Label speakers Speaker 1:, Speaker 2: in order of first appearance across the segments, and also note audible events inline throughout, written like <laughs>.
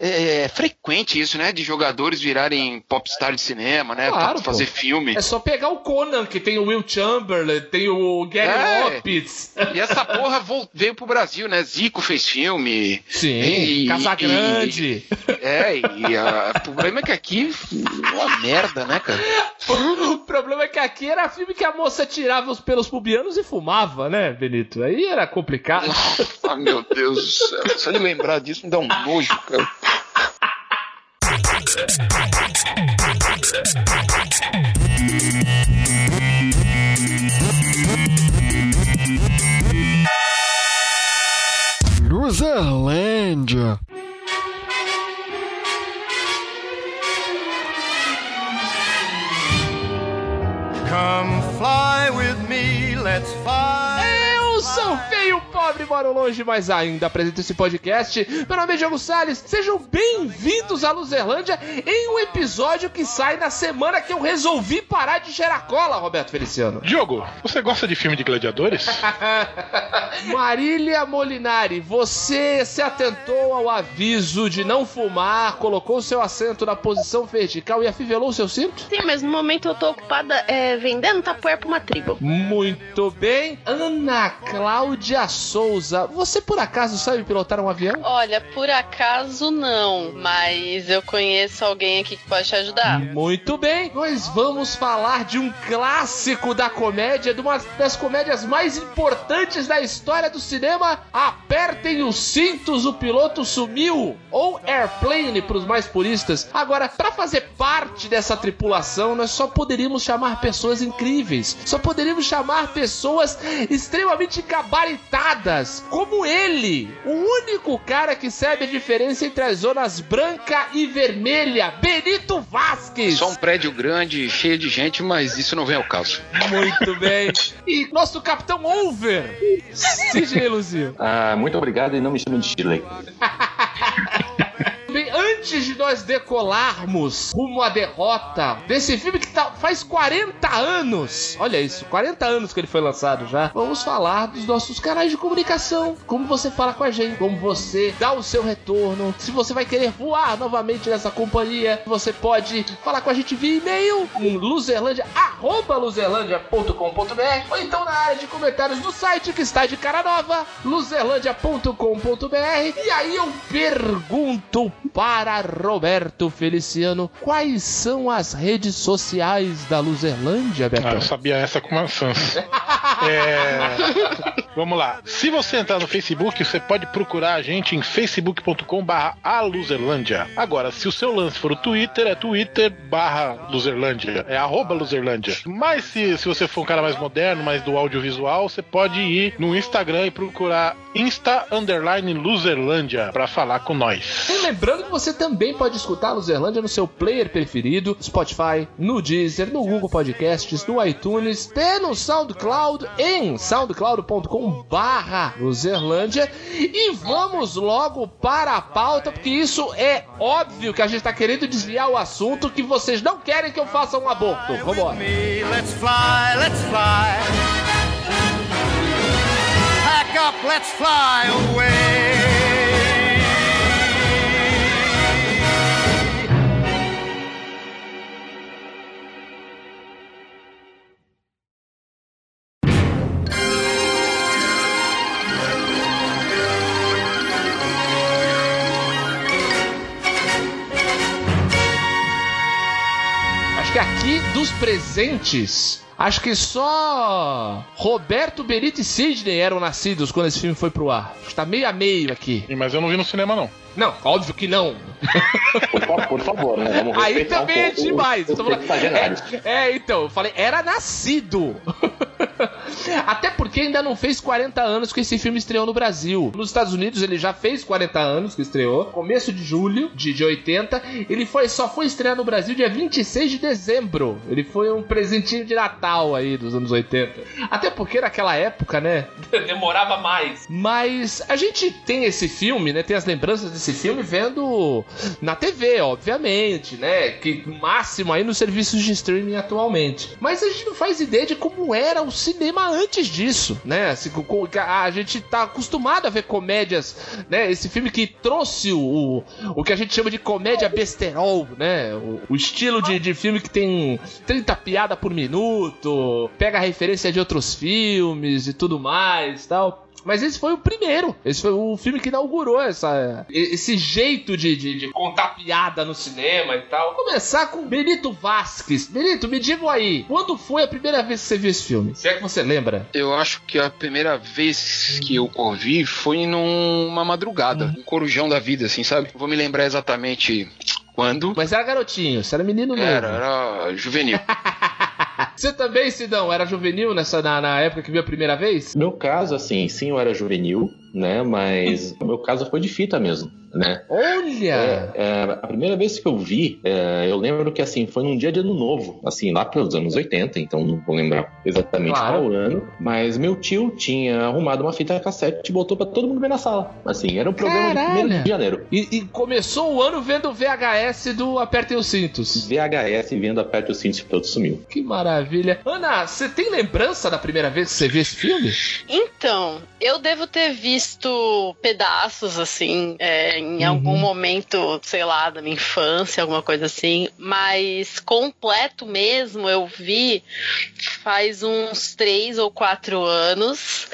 Speaker 1: é, é frequente isso, né? De jogadores virarem popstar de cinema, né?
Speaker 2: Claro,
Speaker 1: pra fazer
Speaker 2: pô.
Speaker 1: filme.
Speaker 2: É só pegar o Conan, que tem o Will Chamberlain, tem o Gary
Speaker 1: É.
Speaker 2: Lopes.
Speaker 1: E essa porra veio pro Brasil, né? Zico fez filme.
Speaker 2: Sim,
Speaker 1: E-
Speaker 2: Casagrande.
Speaker 1: É, e ah, o problema é que aqui uma merda, né, cara? <laughs>
Speaker 2: O problema é que aqui era filme que a moça tirava os pelos pubianos e fumava, né, Benito? Aí era complicado.
Speaker 1: Ah, meu Deus do céu. Só de lembrar disso me dá um nojo, cara.
Speaker 3: Luzerlândia.
Speaker 4: Come fly with me, let's fly.
Speaker 2: Eu sou feio, pobre, moro longe, mas ainda apresento esse podcast. Meu nome é Diogo Salles. Sejam bem-vindos à Luzerlândia em um episódio que sai na semana que eu resolvi parar de cheirar cola, Roberto Feliciano.
Speaker 5: Diogo, você gosta de filme de gladiadores? <laughs>
Speaker 2: Marília Molinari, você se atentou ao aviso de não fumar, colocou seu assento na posição vertical e afivelou o seu cinto?
Speaker 6: Sim, mas no momento eu tô ocupada é, vendendo tapoer pra uma tribo.
Speaker 2: Muito bem. Ana Cláudia Souza, você por acaso sabe pilotar um avião?
Speaker 6: Olha, por acaso não, mas eu conheço alguém aqui que pode te ajudar.
Speaker 2: Muito bem, nós vamos falar de um clássico da comédia, de uma das comédias mais importantes da história do cinema. Apertem os cintos, o piloto sumiu! Ou Airplane para os mais puristas. Agora, para fazer parte dessa tripulação, nós só poderíamos chamar pessoas incríveis. Só poderíamos chamar pessoas extremamente gabaritadas, como ele, o único cara que sabe a diferença entre as zonas branca e vermelha, Benito Vasquez.
Speaker 1: Só um prédio grande, cheio de gente, mas isso não vem ao caso.
Speaker 2: Muito bem. E nosso capitão Over, Sidney Luzio.
Speaker 7: Ah, muito obrigado e não me chame de Shirley. <laughs>
Speaker 2: Antes de nós decolarmos rumo à derrota desse filme que tá- faz 40 anos, olha isso, 40 anos que ele foi lançado já, vamos falar dos nossos canais de comunicação. Como você fala com a gente, como você dá o seu retorno, se você vai querer voar novamente nessa companhia, você pode falar com a gente via e-mail em luzerlandia, arroba ou então na área de comentários do site que está de cara nova, luzerlandia.com.br. E aí eu pergunto para Roberto Feliciano quais são as redes sociais da Luzerlândia,
Speaker 5: Ah,
Speaker 2: Betão?
Speaker 5: eu sabia essa com maçãs. <laughs> É... Vamos lá. Se você entrar no Facebook, você pode procurar a gente em facebook.com/barra aluzerlândia. Agora, se o seu lance for o Twitter, é twitter barra luzerlândia. É arroba luzerlândia. Mas se, se você for um cara mais moderno, mais do audiovisual, você pode ir no Instagram e procurar insta underline luzerlândia pra falar com nós.
Speaker 2: E lembrando que você também pode escutar a Luzerlândia no seu player preferido, Spotify, no Deezer, no Google Podcasts, no iTunes, até no SoundCloud, em soundcloud.com barra Luzerlândia. E vamos logo para a pauta, porque isso é óbvio que a gente tá querendo desviar o assunto, que vocês não querem que eu faça um aborto. Vambora.
Speaker 4: Let's fly, let's fly. Pack up, let's fly away.
Speaker 2: Dos presentes, acho que só Roberto, Benito e Sidney eram nascidos quando esse filme foi pro ar. Acho que tá meio a meio aqui.
Speaker 5: Mas eu não vi no cinema, não.
Speaker 2: Não, óbvio que não.
Speaker 7: Por, fa- por favor, né? Vamos
Speaker 2: Aí também
Speaker 7: um
Speaker 2: é demais.
Speaker 7: os
Speaker 2: Tô falando-. É, é, então, eu falei, era nascido. <laughs> Até porque ainda não fez 40 anos que esse filme estreou no Brasil. Nos Estados Unidos ele já fez 40 anos que estreou, começo de julho de, de 80. Ele foi, só foi estrear no Brasil dia 26 de dezembro. Ele foi um presentinho de Natal aí dos anos 80. Até porque naquela época, né, <laughs> demorava mais. Mas a gente tem esse filme, né, tem as lembranças desse filme vendo na TV, obviamente, né, que máximo aí nos serviços de streaming atualmente. Mas a gente não faz ideia de como era o cinema cinema antes disso, né? Assim, a gente tá acostumado a ver comédias, né? Esse filme que trouxe o, o que a gente chama de comédia besterol, né? O, o estilo de, de filme que tem 30 piadas por minuto, pega referência de outros filmes e tudo mais tal. Mas esse foi o primeiro. Esse foi o filme que inaugurou essa, esse jeito de, de, de contar piada no cinema e tal. Vou começar com Benito Vasquez. Benito, me diga aí, quando foi a primeira vez que você viu esse filme? Se é que você lembra.
Speaker 1: Eu acho que a primeira vez que eu ouvi foi numa madrugada, um corujão da vida, assim, sabe? Vou me lembrar exatamente quando.
Speaker 2: Mas era garotinho, você era menino novo.
Speaker 1: Era, era juvenil. <laughs> <laughs>
Speaker 2: Você também, Sidão, era juvenil nessa, na, na época que viu a primeira vez?
Speaker 7: Meu caso, assim, sim, eu era juvenil, né? Mas o meu caso foi de fita mesmo, né?
Speaker 2: Olha!
Speaker 7: É, é, a primeira vez que eu vi, é, eu lembro que assim, foi num dia de ano novo, assim, lá pelos anos 80, então não vou lembrar exatamente
Speaker 2: Claro.
Speaker 7: qual ano, mas meu tio tinha arrumado uma fita cassete e botou pra todo mundo ver na sala. Assim, era um programa
Speaker 2: Caralho.
Speaker 7: de 1 de janeiro.
Speaker 2: E, e começou o ano vendo o VHS do Apertem os Cintos.
Speaker 7: VHS vendo aperte o cinto e todo sumiu.
Speaker 2: Que maravilha. Ana, você tem lembrança da primeira vez que você viu esse filme?
Speaker 6: Então, eu devo ter visto pedaços, assim, é, em
Speaker 2: Uhum.
Speaker 6: algum momento, sei lá, da minha infância, alguma coisa assim, mas completo mesmo eu vi faz uns três ou quatro anos.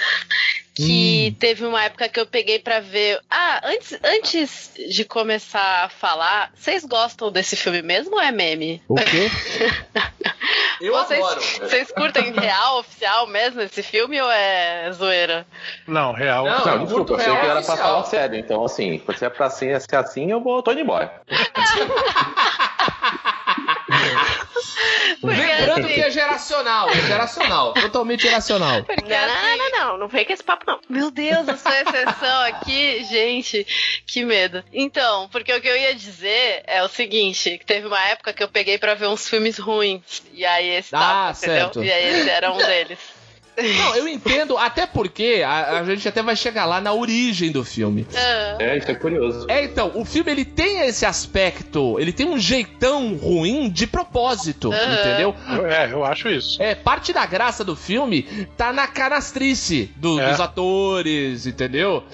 Speaker 6: Que teve uma época que eu peguei pra ver. Ah, antes, antes de começar a falar, vocês gostam desse filme mesmo ou é meme?
Speaker 2: O quê? <laughs> Eu
Speaker 6: vocês,
Speaker 2: adoro.
Speaker 6: Vocês curtem real, oficial mesmo esse filme ou é zoeira?
Speaker 5: Não, real.
Speaker 2: Não,
Speaker 7: Não, desculpa, eu achei
Speaker 2: real
Speaker 7: que era pra
Speaker 2: oficial.
Speaker 7: falar sério. Então, assim, se é pra ser ser assim, eu vou, tô indo embora. <laughs>
Speaker 6: Porque,
Speaker 2: Lembrando que é geracional, é geracional, totalmente geracional.
Speaker 6: porque,
Speaker 3: Não,
Speaker 6: assim,
Speaker 3: não, não, não, não vem com esse papo, não.
Speaker 6: Meu Deus, eu sou <laughs> exceção aqui, gente, que medo. Então, porque o que eu ia dizer é o seguinte, que teve uma época que eu peguei pra ver uns filmes ruins, e aí esse
Speaker 2: Ah,
Speaker 6: tava,
Speaker 2: certo.
Speaker 6: entendeu? E aí esse era um deles.
Speaker 2: Não, eu entendo, até porque a, a gente até vai chegar lá na origem do filme.
Speaker 6: Ah,
Speaker 7: É, isso é curioso.
Speaker 2: É, então, o filme ele tem esse aspecto, ele tem um jeitão ruim de propósito, entendeu?
Speaker 5: É, eu acho isso.
Speaker 2: É, parte da graça do filme tá na canastrice do-
Speaker 5: É.
Speaker 2: dos atores, entendeu?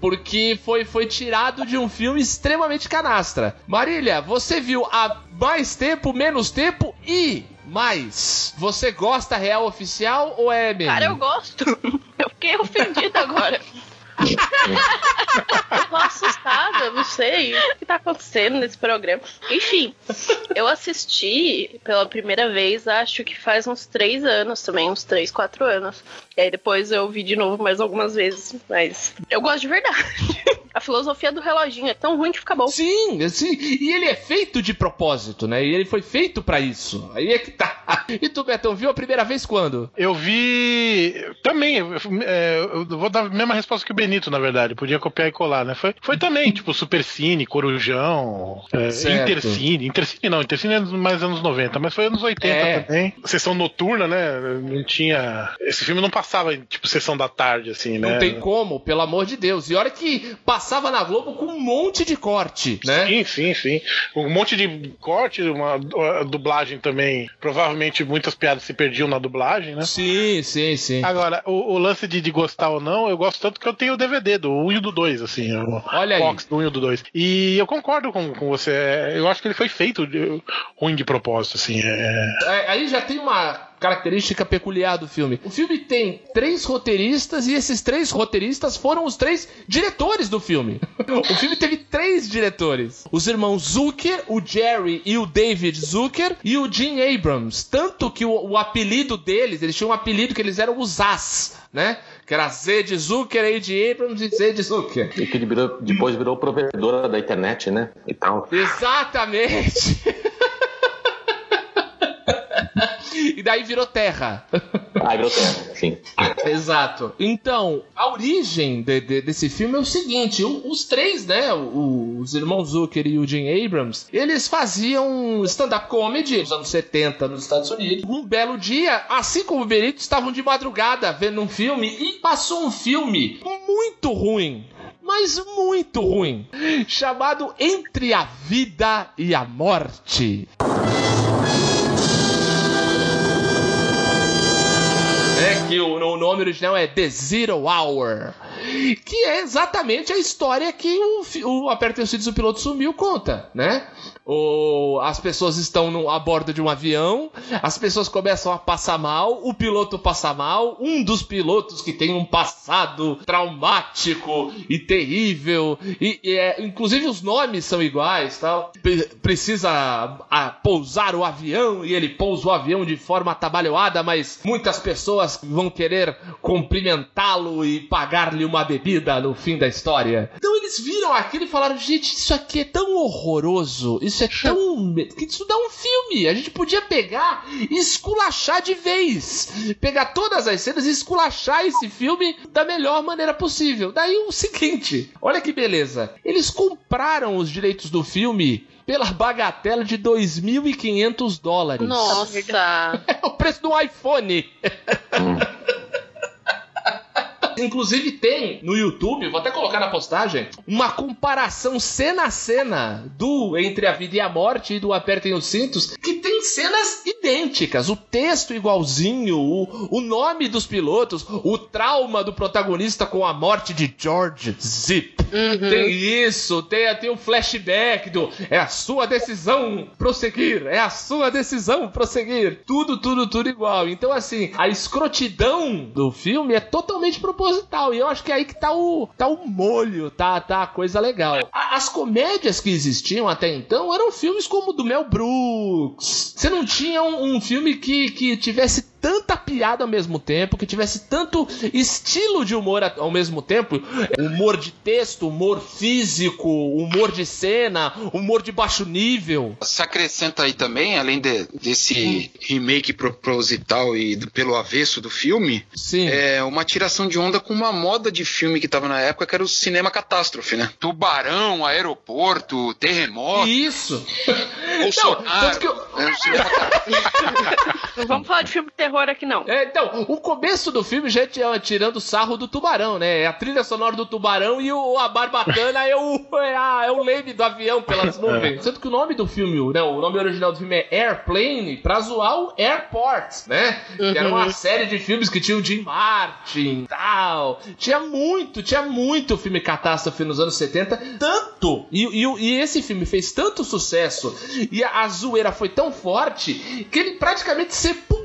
Speaker 2: Porque foi, foi tirado de um filme extremamente canastra. Marília, você viu há mais tempo, menos tempo e mais. Você gosta real oficial ou é meme?
Speaker 3: Cara, eu gosto. <laughs> Eu fiquei ofendida agora. eu <laughs> tô assustada, não sei o que tá acontecendo nesse programa. Enfim, eu assisti pela primeira vez, acho que faz uns três anos também, uns três, quatro anos. E aí depois eu vi de novo mais algumas vezes, mas eu gosto de verdade. <laughs> A filosofia do reloginho é tão ruim que fica bom.
Speaker 2: Sim, sim, e ele é feito de propósito, né? E ele foi feito pra isso. Aí é que tá. E tu, Betão, viu a primeira vez quando?
Speaker 5: Eu vi. Também, eu, é, eu vou dar a mesma resposta que o Benito, na verdade. Podia copiar e colar, né? Foi, foi também, <laughs> tipo, Supercine, Corujão, é,
Speaker 2: Certo.
Speaker 5: Intercine. Intercine não, Intercine é mais anos 90, mas foi anos 80
Speaker 2: É.
Speaker 5: também. Sessão noturna, né? Não tinha. Esse filme não passava em, tipo, sessão da tarde, assim, né?
Speaker 2: Não tem como, pelo amor de Deus. E olha que passava na Globo com um monte de corte, né?
Speaker 5: Sim, sim, sim. Um monte de corte, uma a dublagem também. Provavelmente muitas piadas se perdiam na dublagem, né?
Speaker 2: Sim, sim, sim.
Speaker 5: Agora, o, o lance de, de gostar ou não, eu gosto tanto que eu tenho o DVD do 1 e do 2, assim. O
Speaker 2: Olha aí.
Speaker 5: box do 1 e do 2. E eu concordo com, com você. é, Eu acho que ele foi feito de- ruim de propósito, assim. É,
Speaker 2: É, Aí já tem uma característica peculiar do filme. O filme tem três roteiristas e esses três roteiristas foram os três diretores do filme. O filme teve três diretores: os irmãos Zucker, o Jerry e o David Zucker e o Jim Abrams. Tanto que o, o apelido deles, eles tinham um apelido que eles eram os As, né? Que era Z de Zucker, A de Abrams e Z de Zucker.
Speaker 7: E que virou- depois virou provedora da internet, né? E tal.
Speaker 2: Exatamente! <laughs> <laughs> e daí virou terra.
Speaker 7: Ah, virou terra, sim. <laughs>
Speaker 2: Exato. Então, a origem de- de- desse filme é o seguinte: os três, né? os irmãos Zucker e o Jim Abrams, eles faziam stand-up comedy nos anos 70 nos Estados Unidos. Um belo dia, assim como o Benito, estavam de madrugada vendo um filme e passou um filme muito ruim. Mas muito ruim. Chamado Entre a Vida e a Morte. Né? Que o, o nome original é The Zero Hour. Que é exatamente a história que o, o Apertem os Cintos o Piloto Sumiu conta, né? O, as pessoas estão no, a bordo de um avião, as pessoas começam a passar mal, o piloto passa mal, um dos pilotos que tem um passado traumático e terrível, e, e é, inclusive os nomes são iguais, tal. Pre- precisa a, pousar o avião e ele pousa o avião de forma atabalhoada, mas muitas pessoas vão querer cumprimentá-lo e pagar-lhe uma bebida no fim da história. Então eles viram aquilo e falaram: gente, isso aqui é tão horroroso, isso é <laughs> tão. que isso dá um filme. A gente podia pegar e esculachar de vez. Pegar todas as cenas e esculachar esse filme da melhor maneira possível. Daí o seguinte: olha que beleza. Eles compraram os direitos do filme pela bagatela de 2.500 dólares.
Speaker 6: Nossa. <laughs>
Speaker 2: É o preço do iPhone. <laughs> Inclusive tem no YouTube, vou até colocar na postagem, uma comparação cena a cena do Entre a Vida e a Morte e do Apertem os Cintos, que tem cenas idênticas, o texto igualzinho, o, o nome dos pilotos, o trauma do protagonista com a morte de George Zip. Tem isso, tem, tem o flashback do é a sua decisão prosseguir, é a sua decisão prosseguir. Tudo, tudo, tudo igual. Então, assim, a escrotidão do filme é totalmente proposital. E eu acho que é aí que tá o, tá o molho, tá, tá a coisa legal. As comédias que existiam até então eram filmes como o do Mel Brooks. Você não tinha um, um filme que, que tivesse tanta piada ao mesmo tempo, que tivesse tanto estilo de humor ao mesmo tempo, humor de texto, humor físico, humor de cena, humor de baixo nível.
Speaker 1: Se acrescenta aí também, além de- desse remake proposital e do- pelo avesso do filme,
Speaker 2: Sim.
Speaker 1: é uma tiração de onda com uma moda de filme que tava na época, que era o cinema catástrofe, né? Tubarão, aeroporto, terremoto,
Speaker 2: Isso.
Speaker 1: Bolsonaro.
Speaker 2: tanto que eu-
Speaker 1: É, o cinema catástrofe.
Speaker 3: Não vamos falar de filme de terror aqui, não.
Speaker 2: É, então, o começo do filme já é tirando sarro do tubarão, né? É a trilha sonora do tubarão e o, a barbatana é o, <laughs> é, a- é o leme do avião pelas <laughs> nuvens. Sendo que o nome do filme, né, o nome original do filme é Airplane, pra zoar o Airport, né? Que era uma série de filmes que tinha o Jim Martin e tal. Tinha muito, tinha muito filme catástrofe nos anos 70. Tanto! E, e, o- e esse filme fez tanto sucesso e a, a zoeira foi tão forte que ele praticamente sepultou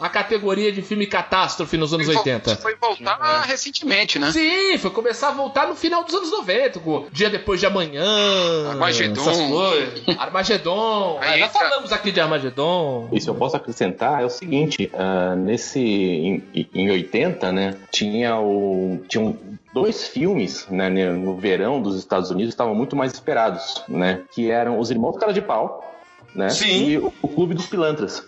Speaker 2: a categoria de filme catástrofe nos anos 80.
Speaker 1: Foi voltar recentemente, né?
Speaker 2: Sim, foi começar a voltar no final dos anos 90, com Dia Depois de Amanhã,
Speaker 1: Armagedon.
Speaker 2: essas coisas. Armagedon.
Speaker 1: Aí
Speaker 2: Ah, já
Speaker 1: entra-
Speaker 2: falamos aqui de Armagedon.
Speaker 7: E se eu posso acrescentar, é o seguinte, ah, nesse em, em 80, né, tinha o tinham dois filmes, né, no verão dos Estados Unidos estavam muito mais esperados, né, que eram Os Irmãos Cara de Pau, né,
Speaker 2: Sim.
Speaker 7: e o Clube dos Pilantras,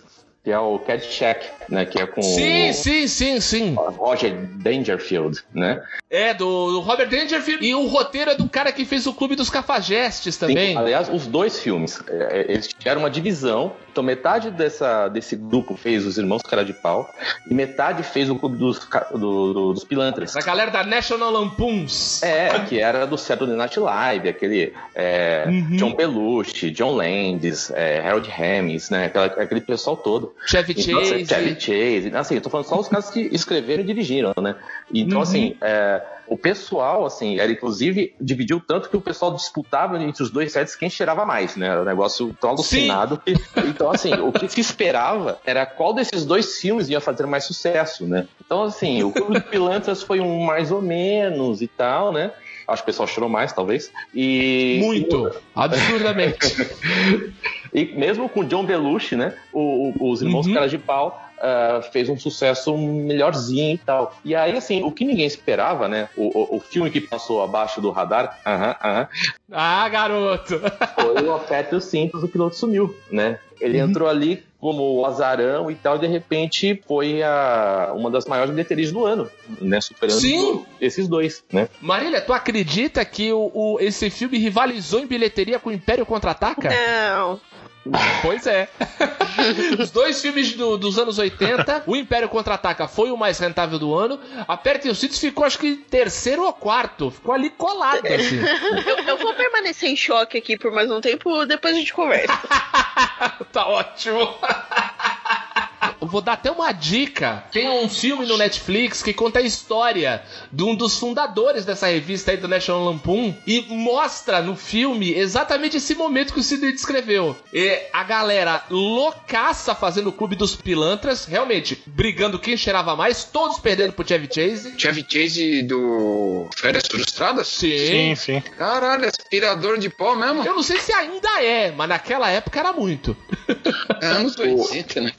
Speaker 7: que é o Caddyshack, né, que é com
Speaker 2: Sim,
Speaker 7: o
Speaker 2: sim, sim, sim.
Speaker 7: Roger Dangerfield, né?
Speaker 2: É, do, do Robert Dangerfield. E o roteiro é do cara que fez o Clube dos Cafajestes também.
Speaker 7: Sim, aliás, os dois filmes, é, é, eles tiveram uma divisão. Então, metade dessa, desse grupo fez os Irmãos Cara de Pau e metade fez o Clube dos, do- do- dos Pilantras.
Speaker 2: Da galera da National Lampoons.
Speaker 7: É, que era do Saturday Night Live, aquele é,
Speaker 2: Uhum.
Speaker 7: John Belushi, John Landis, é, Harold Ramis, né? Aquela- aquele pessoal todo.
Speaker 2: Chevy
Speaker 7: Então, assim,
Speaker 2: Chase.
Speaker 7: Chevy Chase. Assim, eu tô falando só os caras que escreveram e dirigiram, né? Então,
Speaker 2: Uhum.
Speaker 7: assim, é, o pessoal, assim, era inclusive dividiu tanto que o pessoal disputava entre os dois sets quem cheirava mais, né? Era um negócio tão alucinado. que- então, assim, o que se esperava era qual desses dois filmes ia fazer mais sucesso, né? Então, assim, o Clube dos Pilantras foi um mais ou menos e tal, né? Acho que o pessoal chorou mais, talvez. E
Speaker 2: Muito. Absurdamente. <laughs>
Speaker 7: e mesmo com John Belushi, né? o- o- os irmãos
Speaker 2: Uhum.
Speaker 7: Caras de Pau ah, fez um sucesso melhorzinho e tal. E aí, assim, o que ninguém esperava, né? O, o, o filme que passou abaixo do radar, aham, aham,
Speaker 2: ah, garoto. <laughs>
Speaker 7: foi o Aperte os Cintos, o piloto sumiu, né? Ele
Speaker 2: Uhum.
Speaker 7: entrou ali como o azarão e tal, e de repente foi a, uma das maiores bilheterias do ano, né? Superando
Speaker 2: Sim.
Speaker 7: esses dois, né?
Speaker 2: Marília, tu acredita que o, o- esse filme rivalizou em bilheteria com o Império Contra-Ataca?
Speaker 3: Não.
Speaker 2: Pois é. <laughs> Os dois filmes do- dos anos 80, o Império Contra-Ataca foi o mais rentável do ano, Apertem os Cintos ficou acho que terceiro ou quarto, ficou ali colado assim.
Speaker 3: Eu, eu vou permanecer em choque aqui por mais um tempo, depois a gente conversa. <laughs>
Speaker 2: tá ótimo. Vou dar até uma dica. Tem um filme no Netflix que conta a história de um dos fundadores dessa revista aí do National Lampoon e mostra no filme exatamente esse momento que o Sidney descreveu. E a galera loucaça fazendo o clube dos pilantras, realmente, brigando quem cheirava mais, todos perdendo pro Chevy Chase.
Speaker 1: Chevy Chase do Férias Frustradas?
Speaker 5: Sim, sim.
Speaker 1: Caralho, aspirador de pó mesmo?
Speaker 2: Eu não sei se ainda é, mas naquela época era muito.
Speaker 1: É <laughs> anos 80, né?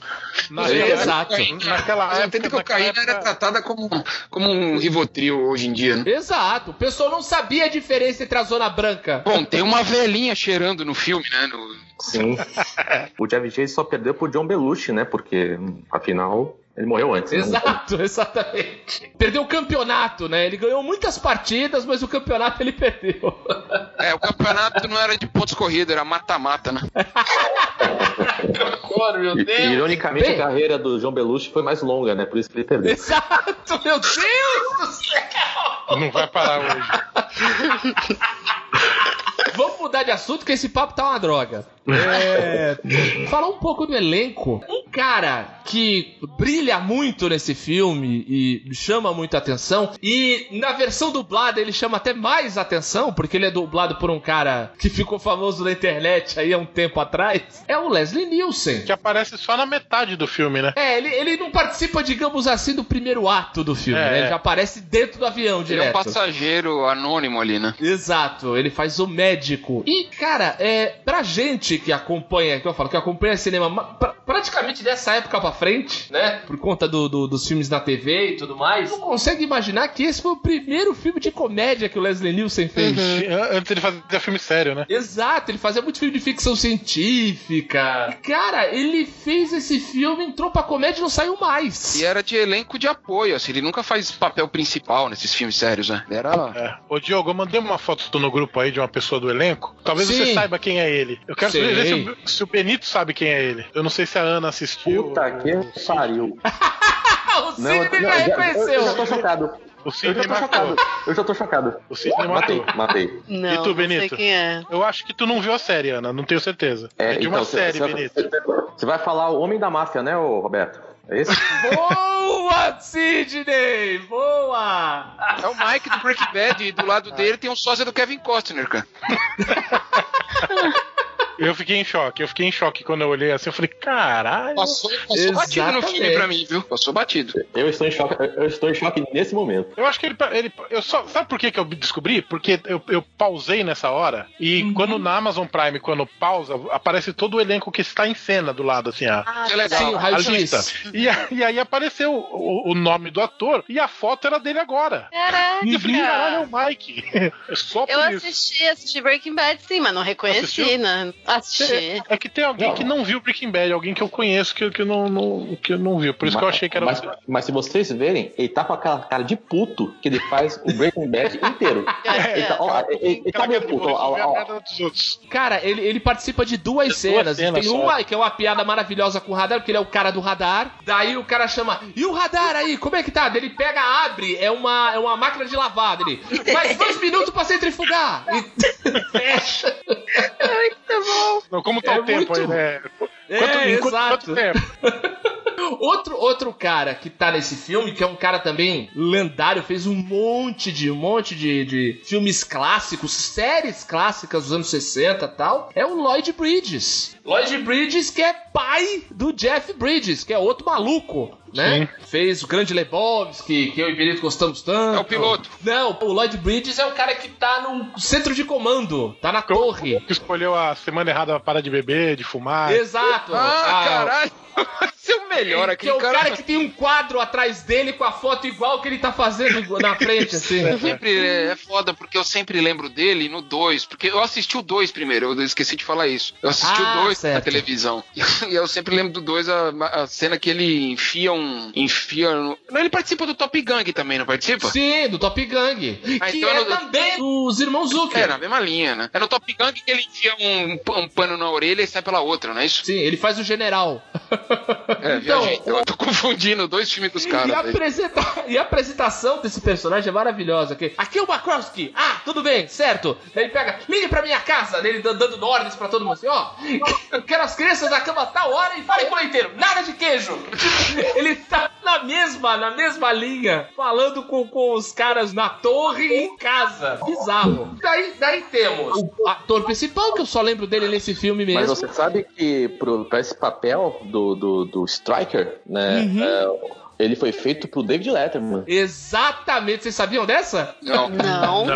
Speaker 2: É,
Speaker 5: época-
Speaker 2: exato.
Speaker 5: Naquela época,
Speaker 1: 80 cocaína
Speaker 5: naquela
Speaker 1: era
Speaker 5: época-
Speaker 1: tratada como, como um Rivotril hoje em dia, né?
Speaker 2: Exato. O pessoal não sabia a diferença entre a zona branca.
Speaker 1: Bom, tem uma velhinha cheirando no filme, né? No...
Speaker 7: Sim. <laughs> o Chevy Chase só perdeu pro John Belushi, né? Porque, afinal, ele morreu antes. né?
Speaker 2: Exato, <laughs> exatamente. Perdeu o campeonato, né? Ele ganhou muitas partidas, mas o campeonato ele perdeu.
Speaker 1: É, o campeonato não era de pontos corridos, era mata-mata, né?
Speaker 2: Agora, meu
Speaker 7: E-
Speaker 2: Deus.
Speaker 7: ironicamente,
Speaker 2: Bem-
Speaker 7: a carreira do John Belushi foi mais longa, né? Por isso que ele perdeu.
Speaker 2: Exato, meu Deus do céu!
Speaker 5: Não vai parar hoje. <laughs>
Speaker 2: Vamos mudar de assunto, que esse papo tá uma droga. É... Falar um pouco do elenco. Um cara que brilha muito nesse filme e chama muita atenção. E na versão dublada ele chama até mais atenção, porque ele é dublado por um cara que ficou famoso na internet aí há um tempo atrás. É o Leslie Nielsen.
Speaker 5: Que aparece só na metade do filme, né?
Speaker 2: É, ele, ele não participa, digamos assim, do primeiro ato do filme,
Speaker 5: É,
Speaker 2: né? Ele já aparece dentro do avião
Speaker 1: Ele é
Speaker 2: direto.
Speaker 1: um passageiro anônimo ali, né?
Speaker 2: Exato, ele faz o médico. E, cara, é, pra gente que acompanha, que eu falo, que acompanha cinema ma- pra- praticamente dessa época pra frente, né? Por conta do- do- dos filmes na TV e tudo mais, não consegue imaginar que esse foi o primeiro filme de comédia que o Leslie Nielsen fez.
Speaker 5: An- Antes ele fazia filme sério, né?
Speaker 2: Exato, ele fazia muito filme de ficção científica. Cara, ele fez esse filme, entrou pra comédia e não saiu mais.
Speaker 1: E era de elenco de apoio, assim, ele nunca faz papel principal nesses filmes sérios, né? Era.
Speaker 5: É. Ô Diogo, eu mandei uma foto no grupo aí de uma pessoa do elenco. Talvez
Speaker 2: Sim.
Speaker 5: você saiba quem é ele. Eu quero
Speaker 2: Sei.
Speaker 5: ver se o, se o Benito sabe quem é ele. Eu não sei se a Ana assistiu.
Speaker 7: Puta que <laughs> pariu. <laughs>
Speaker 2: O
Speaker 7: Não,
Speaker 2: Sidney
Speaker 7: não,
Speaker 2: já reconheceu.
Speaker 7: eu, eu já tô chocado.
Speaker 5: O
Speaker 7: Eu
Speaker 5: Sidney
Speaker 7: já tô
Speaker 5: matou.
Speaker 7: chocado. Eu já tô chocado.
Speaker 5: O Sidney
Speaker 7: Matei,
Speaker 5: matou.
Speaker 7: matei.
Speaker 6: Não,
Speaker 5: E tu,
Speaker 6: não
Speaker 5: Benito?
Speaker 6: sei quem é.
Speaker 5: Eu acho que tu não viu a série, Ana. Não tenho certeza. É, de uma
Speaker 7: então, você-
Speaker 5: série, Benito.
Speaker 7: Você vai falar o Homem da Máfia, né, Roberto? É esse?
Speaker 2: Boa, Sidney! Boa!
Speaker 1: É o Mike do Breaking Bad e do lado dele tem um sósia do Kevin Costner, cara. <laughs>
Speaker 5: Eu fiquei em choque. Eu fiquei em choque quando eu olhei assim. Eu falei, caralho.
Speaker 1: Passou, passou batido no filme pra mim, viu? Passou batido.
Speaker 7: Eu estou em choque, eu estou em choque nesse momento.
Speaker 5: Eu acho que ele. ele eu só, sabe por que, que eu descobri? Porque eu, eu pausei nessa hora e quando na Amazon Prime, quando pausa, aparece todo o elenco que está em cena do lado, assim, a,
Speaker 1: Que legal.
Speaker 2: Sim,
Speaker 5: a
Speaker 2: raio-x.
Speaker 5: lista. E, a- e aí apareceu o, o nome do ator e a foto era dele agora.
Speaker 6: Caraca!
Speaker 5: E eu falei, caralho, é o Mike. <laughs> É só por
Speaker 6: Eu
Speaker 5: isso.
Speaker 6: assisti, assisti Breaking Bad sim, mas não reconheci,
Speaker 5: Assistiu?
Speaker 6: né? Assisti.
Speaker 5: É que tem alguém
Speaker 7: Não.
Speaker 5: que não viu Breaking Bad, alguém que eu conheço que, que, não, não, que não viu. Por isso que eu achei que era
Speaker 7: mas, mas se vocês verem, ele tá com aquela cara de puto que ele faz o Breaking Bad inteiro. <laughs> Ele tá, ó, ele, ele tá meio puto. ó, ó.
Speaker 2: Cara, ele, ele participa de duas
Speaker 5: duas
Speaker 2: cenas.
Speaker 5: cenas
Speaker 2: Tem
Speaker 5: só.
Speaker 2: uma que é uma piada maravilhosa com o radar, porque ele é o cara do radar. Daí o cara chama, e o radar aí, como é que tá? Ele pega, abre, é uma, é uma máquina de lavar. Daí Ele, mais dois minutos pra centrifugar. E <laughs> fecha. <laughs>
Speaker 5: Não, como tá
Speaker 2: É
Speaker 5: o tempo
Speaker 2: muito-
Speaker 5: aí, né?
Speaker 2: É,
Speaker 5: quanto-
Speaker 2: exato.
Speaker 5: quanto tempo? <laughs>
Speaker 2: Outro, outro cara que tá nesse filme, que é um cara também lendário, fez um monte de um monte de, de filmes clássicos, séries clássicas dos anos 60 e tal, é o Lloyd Bridges. Lloyd Bridges que é pai do Jeff Bridges, que é outro maluco, né? Fez o Grande Lebowski, que eu e o Benito gostamos tanto.
Speaker 1: É o piloto.
Speaker 2: Não, o Lloyd Bridges é o cara que tá no centro de comando, tá na torre.
Speaker 5: Que escolheu a semana errada para parar de beber, de fumar.
Speaker 2: Exato.
Speaker 1: Ah,
Speaker 2: Ah,
Speaker 1: caralho! <laughs> Esse é o melhor,
Speaker 2: que
Speaker 1: aquele
Speaker 2: é o
Speaker 1: cara.
Speaker 2: cara que tem um quadro atrás dele com a foto igual que ele tá fazendo na <laughs> frente, assim.
Speaker 1: Sempre é foda, porque eu sempre lembro dele no 2, porque eu assisti o 2 primeiro, eu esqueci de falar isso. Eu assisti
Speaker 2: Ah,
Speaker 1: o 2 na televisão. <laughs> E eu sempre lembro do 2 a, a cena que ele enfia um. Enfia. No... Não, ele participa do Top Gang também, não participa?
Speaker 2: Sim, do Top Gang.
Speaker 1: Ah,
Speaker 2: que
Speaker 1: então
Speaker 2: é
Speaker 1: eu não-
Speaker 2: também dos irmãos Zucker.
Speaker 1: É, na mesma linha, né? É no Top Gang que ele enfia um, um pano na orelha e sai pela outra, não é isso?
Speaker 2: Sim, ele faz o general.
Speaker 1: É, <laughs>
Speaker 2: Então,
Speaker 1: gente. Eu tô confundindo dois filmes dos
Speaker 2: E
Speaker 1: caras.
Speaker 2: a,
Speaker 1: aí.
Speaker 2: apresenta- e a apresentação desse personagem é maravilhosa. Aqui, aqui é o Makrowski. Ah, tudo bem, certo. Daí ele pega, ligue pra minha casa. Ele dando ordens pra todo mundo assim, ó. Eu quero as crianças da cama a tal hora e falem com o leiteiro. Nada de queijo. ele tá na mesma, na mesma linha, falando com, com os caras na torre e em casa. Bizarro. Daí, daí temos o ator principal, que eu só lembro dele nesse filme mesmo.
Speaker 7: Mas você sabe que pro, pra esse papel do, do, do Striker, né?
Speaker 2: Uhum.
Speaker 7: é, ele foi feito pro David Letterman.
Speaker 2: Exatamente. Vocês sabiam dessa?
Speaker 1: Não.
Speaker 6: Não.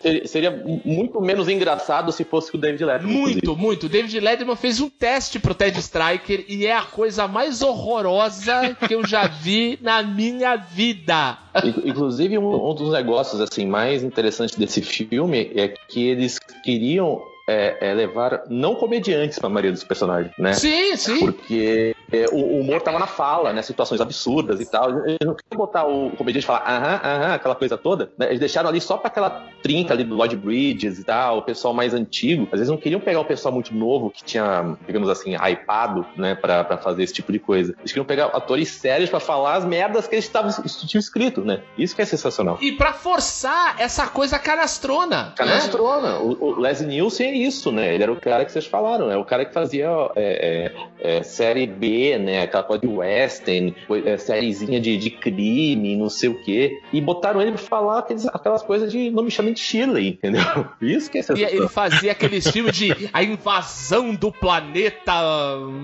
Speaker 7: Seria, seria muito menos engraçado se fosse com o David Letterman.
Speaker 2: Muito, muito. David Letterman fez um teste pro Ted Striker e é a coisa mais horrorosa que eu já vi na minha vida.
Speaker 7: In- Inclusive, um, um dos negócios assim mais interessantes desse filme é que eles queriam é, é, levar não comediantes pra maioria dos personagens, né?
Speaker 2: Sim, sim.
Speaker 7: Porque é, o, o humor tava na fala, né? Situações absurdas e tal. Eles não queriam botar o comediante falar aham, aham, aquela coisa toda. né? Eles deixaram ali só pra aquela trinca ali do Lloyd Bridges e tal, o pessoal mais antigo. Às vezes não queriam pegar um pessoal muito novo que tinha, digamos assim, hypado, né? Pra, pra fazer esse tipo de coisa. Eles queriam pegar atores sérios pra falar as merdas que eles tavam, tinham escrito, né? Isso que é sensacional.
Speaker 2: E pra forçar essa coisa canastrona. né?
Speaker 7: Canastrona. O, o Leslie Nielsen é isso, né? Ele era o cara que vocês falaram, é o cara que fazia é, é, é, série B, né? Aquela coisa de western, é, sériezinha de, de crime, não sei o quê. E botaram ele pra falar aqueles, aquelas coisas de Não Me Chame de Shirley, entendeu? Isso que é
Speaker 2: E
Speaker 7: sensacional.
Speaker 2: ele fazia aqueles filmes de a invasão do planeta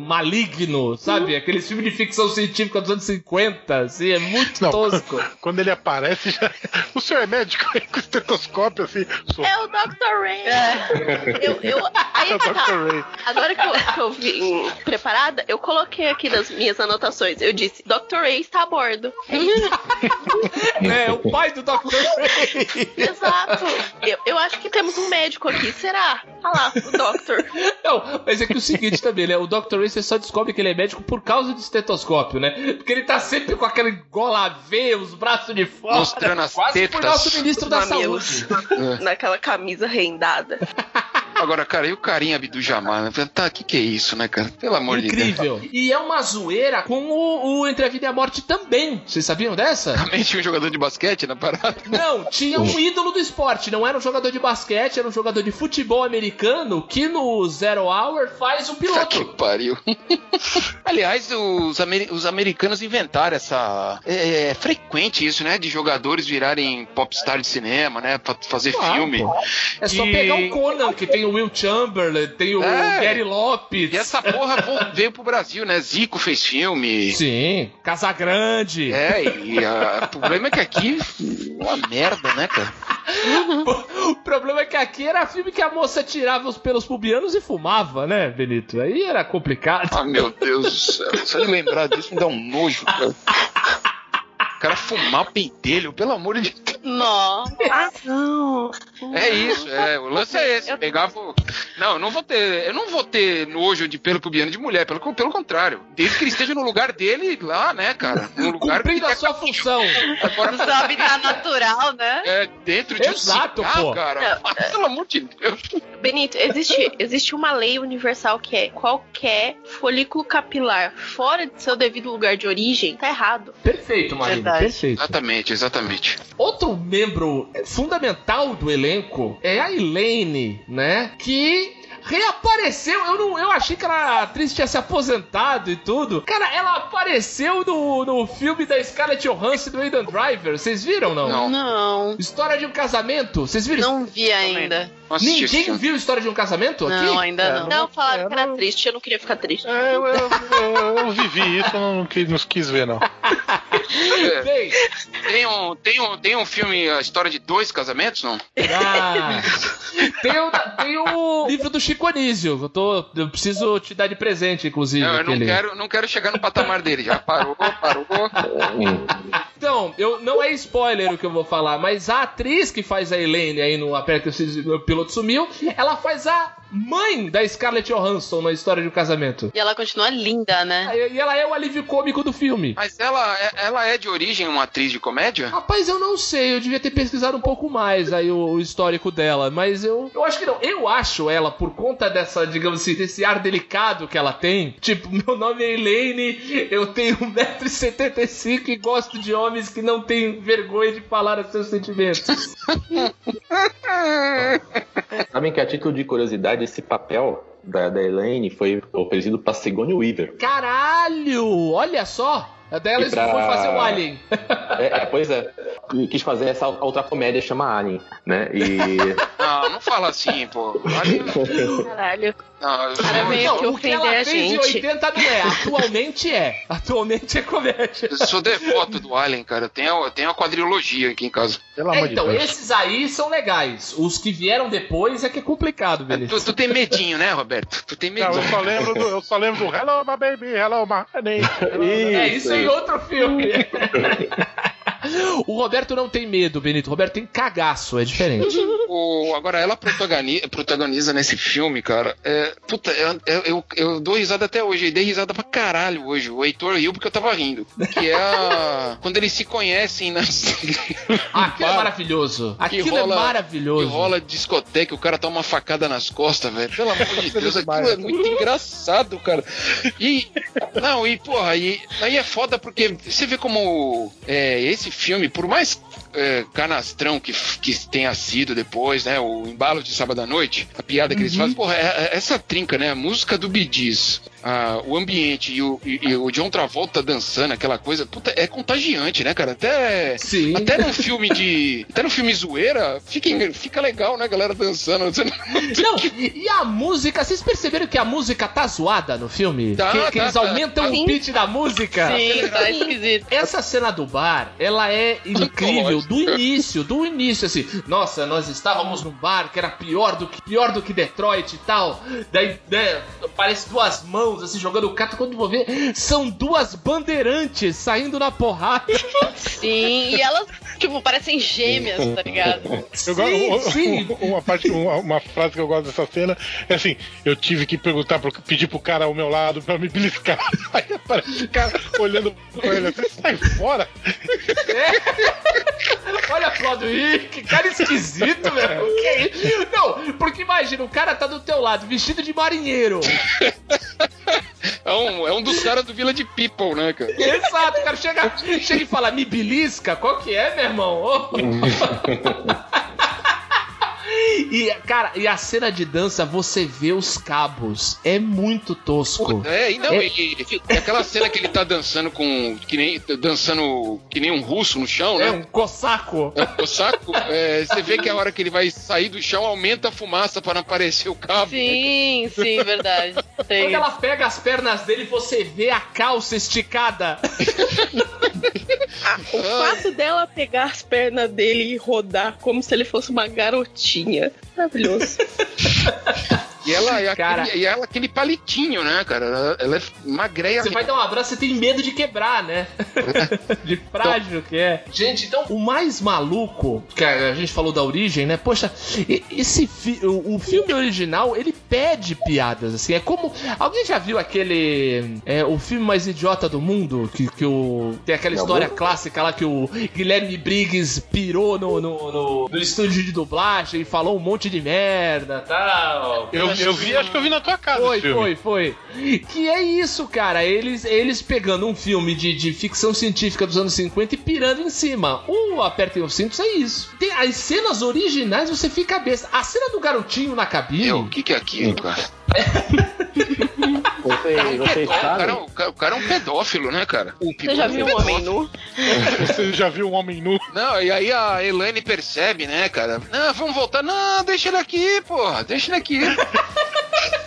Speaker 2: maligno, sabe? Aqueles filmes de ficção científica dos anos 50, assim, é muito
Speaker 5: Não.
Speaker 2: tosco.
Speaker 5: Quando ele aparece, já... <laughs> o senhor é médico aí com estetoscópio, assim. Sou
Speaker 3: É o Dr. Ray. Eu, eu, aí
Speaker 5: é o
Speaker 3: tá, tá.
Speaker 5: Dr. Ray.
Speaker 3: Agora que eu, que eu vim <laughs> preparada, eu coloquei aqui nas minhas anotações. Eu disse, Dr. Ray está a bordo. <laughs>
Speaker 2: É, o pai do Dr. Ray. <laughs>
Speaker 3: Exato. Eu, eu acho que temos um médico aqui. Será? Olha lá, o Doctor. <laughs>
Speaker 2: Não, mas é que o seguinte também, né? O Dr. Ray você só descobre que ele é médico por causa do estetoscópio, né? Porque ele tá sempre com aquele gola V, os braços de fora.
Speaker 1: Mostrando as
Speaker 2: Quase
Speaker 1: tetas.
Speaker 2: foi nosso ministro da saúde.
Speaker 3: Naquela camisa rendada.
Speaker 1: Agora, cara, e o carinha Abdul Jamar? Né? Tá, o que, que é isso, né, cara? Pelo amor de Deus.
Speaker 2: Incrível. E é uma zoeira com o, o Entre a Vida e a Morte também. Vocês sabiam dessa?
Speaker 1: Também tinha um jogador de basquete na parada.
Speaker 2: Não, tinha um ídolo do esporte. Não era um jogador de basquete, era um jogador de futebol americano que no Zero Hour faz o
Speaker 1: Puta que
Speaker 2: piloto.
Speaker 1: pariu. <laughs> Aliás, os, ameri- os americanos inventaram essa. É, é frequente isso, né? De jogadores virarem popstar de cinema, né? Pra fazer
Speaker 2: Claro,
Speaker 1: filme.
Speaker 2: É só
Speaker 1: E-
Speaker 2: pegar o Conan, que tem o Will Chamberlain, tem o
Speaker 1: É.
Speaker 2: Gary Lopes.
Speaker 1: E essa porra <laughs> veio pro Brasil, né? Zico fez filme.
Speaker 2: Sim, Casagrande.
Speaker 1: É, e a- o problema é que aqui é uma merda, né, cara? <laughs>
Speaker 2: O problema é que aqui era filme que a moça tirava os pelos pubianos e fumava, né, Benito? Aí era complicado.
Speaker 1: Ah, meu Deus do céu. Só de lembrar disso me dá um nojo, cara. O cara fumar pentelho, pelo amor de Deus.
Speaker 6: Nossa.
Speaker 3: Ah, não.
Speaker 1: É isso, é, o lance é esse. Pegava. o- Não, eu não vou ter. Eu não vou ter nojo de pelo pubiano de mulher, pelo, pelo contrário. Desde que ele esteja no lugar dele lá, né, cara? No lugar
Speaker 2: Cumprindo
Speaker 1: que
Speaker 2: a sua função.
Speaker 1: Agora,
Speaker 6: No seu habitat natural, né?
Speaker 1: é, dentro de
Speaker 2: Exato,
Speaker 1: um cigarro,
Speaker 2: pô.
Speaker 1: cara. Pelo amor de Deus.
Speaker 3: Benito, existe, existe uma lei universal que é qualquer folículo capilar fora de seu devido lugar de origem tá errado.
Speaker 2: Perfeito, Marina, perfeito.
Speaker 1: Exatamente, exatamente.
Speaker 2: Outro membro fundamental do elenco é a Elaine, né? Que reapareceu. Eu não, eu achei que a atriz tinha se aposentado e tudo. Cara, ela apareceu no, no filme da Scarlett Johansson e do Aidan Driver. Vocês viram não?
Speaker 1: Não.
Speaker 6: Não.
Speaker 2: História de um casamento. Vocês viram?
Speaker 6: Não vi ainda.
Speaker 1: Não
Speaker 2: Ninguém
Speaker 1: filme.
Speaker 2: viu História de um casamento aqui?
Speaker 6: Não, ainda
Speaker 5: É,
Speaker 6: não.
Speaker 3: Não, falaram que era triste, eu não queria ficar triste.
Speaker 5: É, eu, eu- eu- eu vivi isso, eu não quis, não quis ver, não. <laughs>
Speaker 2: Bem,
Speaker 1: Tem um, tem, um, tem um filme, a história de dois casamentos, não?
Speaker 2: Ah, <laughs> tem, o, tem o livro do Chico Anísio. Eu, tô, eu preciso te dar de presente, inclusive.
Speaker 1: Não, eu não quero, não quero chegar no patamar dele. Já parou, parou.
Speaker 2: Então, eu, não é spoiler o que eu vou falar, mas a atriz que faz a Elaine aí no Aperta o Cinto, o sumiu, ela faz a mãe da Scarlett Johansson na história de um casamento.
Speaker 6: E ela continua linda, né?
Speaker 2: E ela é o alívio cômico do filme.
Speaker 1: Mas ela, é- ela é de origem uma atriz de comédia?
Speaker 2: Rapaz, eu não sei, eu devia ter pesquisado um pouco mais aí o, o histórico dela, mas eu, eu acho que não. Eu acho ela, por conta dessa, digamos assim, desse ar delicado que ela tem, tipo, <laughs> meu nome é Elaine, eu tenho 1,75m e gosto de homens que não têm vergonha de falar os seus sentimentos.
Speaker 7: Sabem que a título de curiosidade, esse papel da, da Elaine foi oferecido pra Sigourney Weaver.
Speaker 2: Caralho! Olha só! Daí ela
Speaker 7: pra-
Speaker 2: foi fazer o Alien. <laughs>
Speaker 7: É, é, pois é. E quis fazer essa outra comédia chama Alien, né? E.
Speaker 1: Não, <laughs> não fala assim, pô. Olha-
Speaker 3: Caralho.
Speaker 1: Não,
Speaker 3: Cara,
Speaker 2: Não, o que ela
Speaker 3: a
Speaker 2: fez em
Speaker 3: gente.
Speaker 2: 80 não é, atualmente é. Atualmente é comédia.
Speaker 1: eu sou devoto do Alien, cara. Eu tenho, eu tenho uma quadrilogia aqui em casa.
Speaker 5: Pelo
Speaker 2: É,
Speaker 5: de
Speaker 2: então,
Speaker 5: Deus.
Speaker 2: esses aí são legais. Os que vieram depois é que é complicado, beleza.
Speaker 1: Tu, tu tem medinho, né, Roberto? Tu tem
Speaker 5: Não,
Speaker 1: medinho.
Speaker 5: eu só lembro do, eu só lembro do Hello, my baby, hello, my honey.
Speaker 2: É, isso em outro filme. <laughs> o Roberto não tem medo, Benito. O Roberto tem cagaço, é diferente. <laughs>
Speaker 1: O- agora, ela protagoni- protagoniza nesse filme, cara. É, puta, eu, eu, eu- eu dou risada até hoje. Eu dei risada pra caralho hoje. O Heitor riu porque eu tava rindo. Que é a. <laughs> quando eles se conhecem nas. <laughs>
Speaker 2: Aquilo é maravilhoso.
Speaker 1: que
Speaker 2: Aquilo é
Speaker 1: rola-
Speaker 2: maravilhoso.
Speaker 1: Que rola discoteca, o cara toma uma facada nas costas, velho. Pelo amor de Deus, aquilo é muito engraçado, cara. E. Não, e porra, e, aí é foda porque você vê como é, esse filme, por mais é, canastrão que, que tenha sido depois, né? O embalo de sábado à noite, a piada que eles fazem, porra, é- é essa trinca, né? A música do Bidiz, o ambiente e o, e, e o John Travolta dançando, aquela coisa, puta, é contagiante, né, cara? Até.
Speaker 2: Sim.
Speaker 1: Até no filme de. Até no filme zoeira, fica, fica legal, né, galera dançando. Você não-
Speaker 2: Não, e a música, vocês perceberam que a música tá zoada no filme?
Speaker 1: Tá,
Speaker 2: que, que
Speaker 1: tá,
Speaker 2: eles
Speaker 1: tá.
Speaker 2: aumentam o pitch da música?
Speaker 6: Sim, tá esquisito.
Speaker 2: Essa cena do bar, ela é incrível do início, do início, assim. Nossa, nós estávamos num bar que era pior do que pior do que Detroit e tal. Daí, né, parece duas mãos assim jogando o cato quando vou ver, são duas bandeirantes saindo na porrada.
Speaker 6: Sim, e elas, tipo, parecem gêmeas, tá ligado?
Speaker 5: Eu gosto-
Speaker 2: sim.
Speaker 5: Uma, parte, uma, uma frase que eu gosto dessa cena é assim: eu tive que perguntar, pro, pedir pro cara ao meu lado pra me beliscar. <laughs> Aí aparece o cara olhando pra ele assim, sai fora.
Speaker 2: Olha, Claudio, que cara esquisito. Que é? Não, porque imagina, o cara tá do teu lado, vestido de marinheiro.
Speaker 1: É um, é um dos caras do Vila de People, né, cara?
Speaker 2: Exato, o cara chega, chega e fala, me belisca? Qual que é, meu irmão? Ô. <laughs> E, cara, e a cena de dança, você vê os cabos. É muito tosco.
Speaker 1: É, e não,
Speaker 2: É.
Speaker 1: e, e aquela cena que ele tá dançando com. Que nem, dançando que nem um russo no chão,
Speaker 2: É
Speaker 1: né?
Speaker 2: um cossaco.
Speaker 1: É, o saco, é, você vê que a hora que ele vai sair do chão aumenta a fumaça para não aparecer o cabo.
Speaker 6: Sim, sim, verdade. Tem.
Speaker 2: Quando ela pega as pernas dele, você vê a calça esticada.
Speaker 3: O fato dela pegar as pernas dele e rodar como se ele fosse uma garotinha. Maravilhoso. <laughs>
Speaker 1: E ela é
Speaker 2: Cara.
Speaker 1: aquele, e ela é aquele palitinho, né, cara? Ela, ela é magreia.
Speaker 2: Você vai dar um abraço, você tem medo de quebrar, né? <laughs> de frágil que é. Gente, então, o mais maluco, que a gente falou da origem, né? Poxa, esse fi- o, o filme original, ele pede piadas, assim. É como. Alguém já viu aquele. É, o filme mais idiota do mundo? Que, que o. Tem aquela história clássica lá que o Guilherme Briggs pirou no, no, no, no estúdio de dublagem e falou um monte de merda tal.
Speaker 5: Eu, eu vi, acho que eu vi na tua casa
Speaker 2: Foi, foi, foi. Que é isso, cara. Eles, eles pegando um filme de, de ficção científica dos anos 50 e pirando em cima. O Apertem os Cintos é isso. Tem as cenas originais, você fica besta. A cena do garotinho na cabine.
Speaker 1: Meu, o que, que é aquilo, <laughs> cara? Pedó- o cara- o cara é um pedófilo, né, cara? O
Speaker 3: Você já viu um homem nu? <laughs>
Speaker 5: Você já viu um homem nu?
Speaker 1: Não, e aí a Elaine percebe, né, cara? Não, vamos voltar. Não, deixa ele aqui, porra. Deixa ele aqui. <laughs>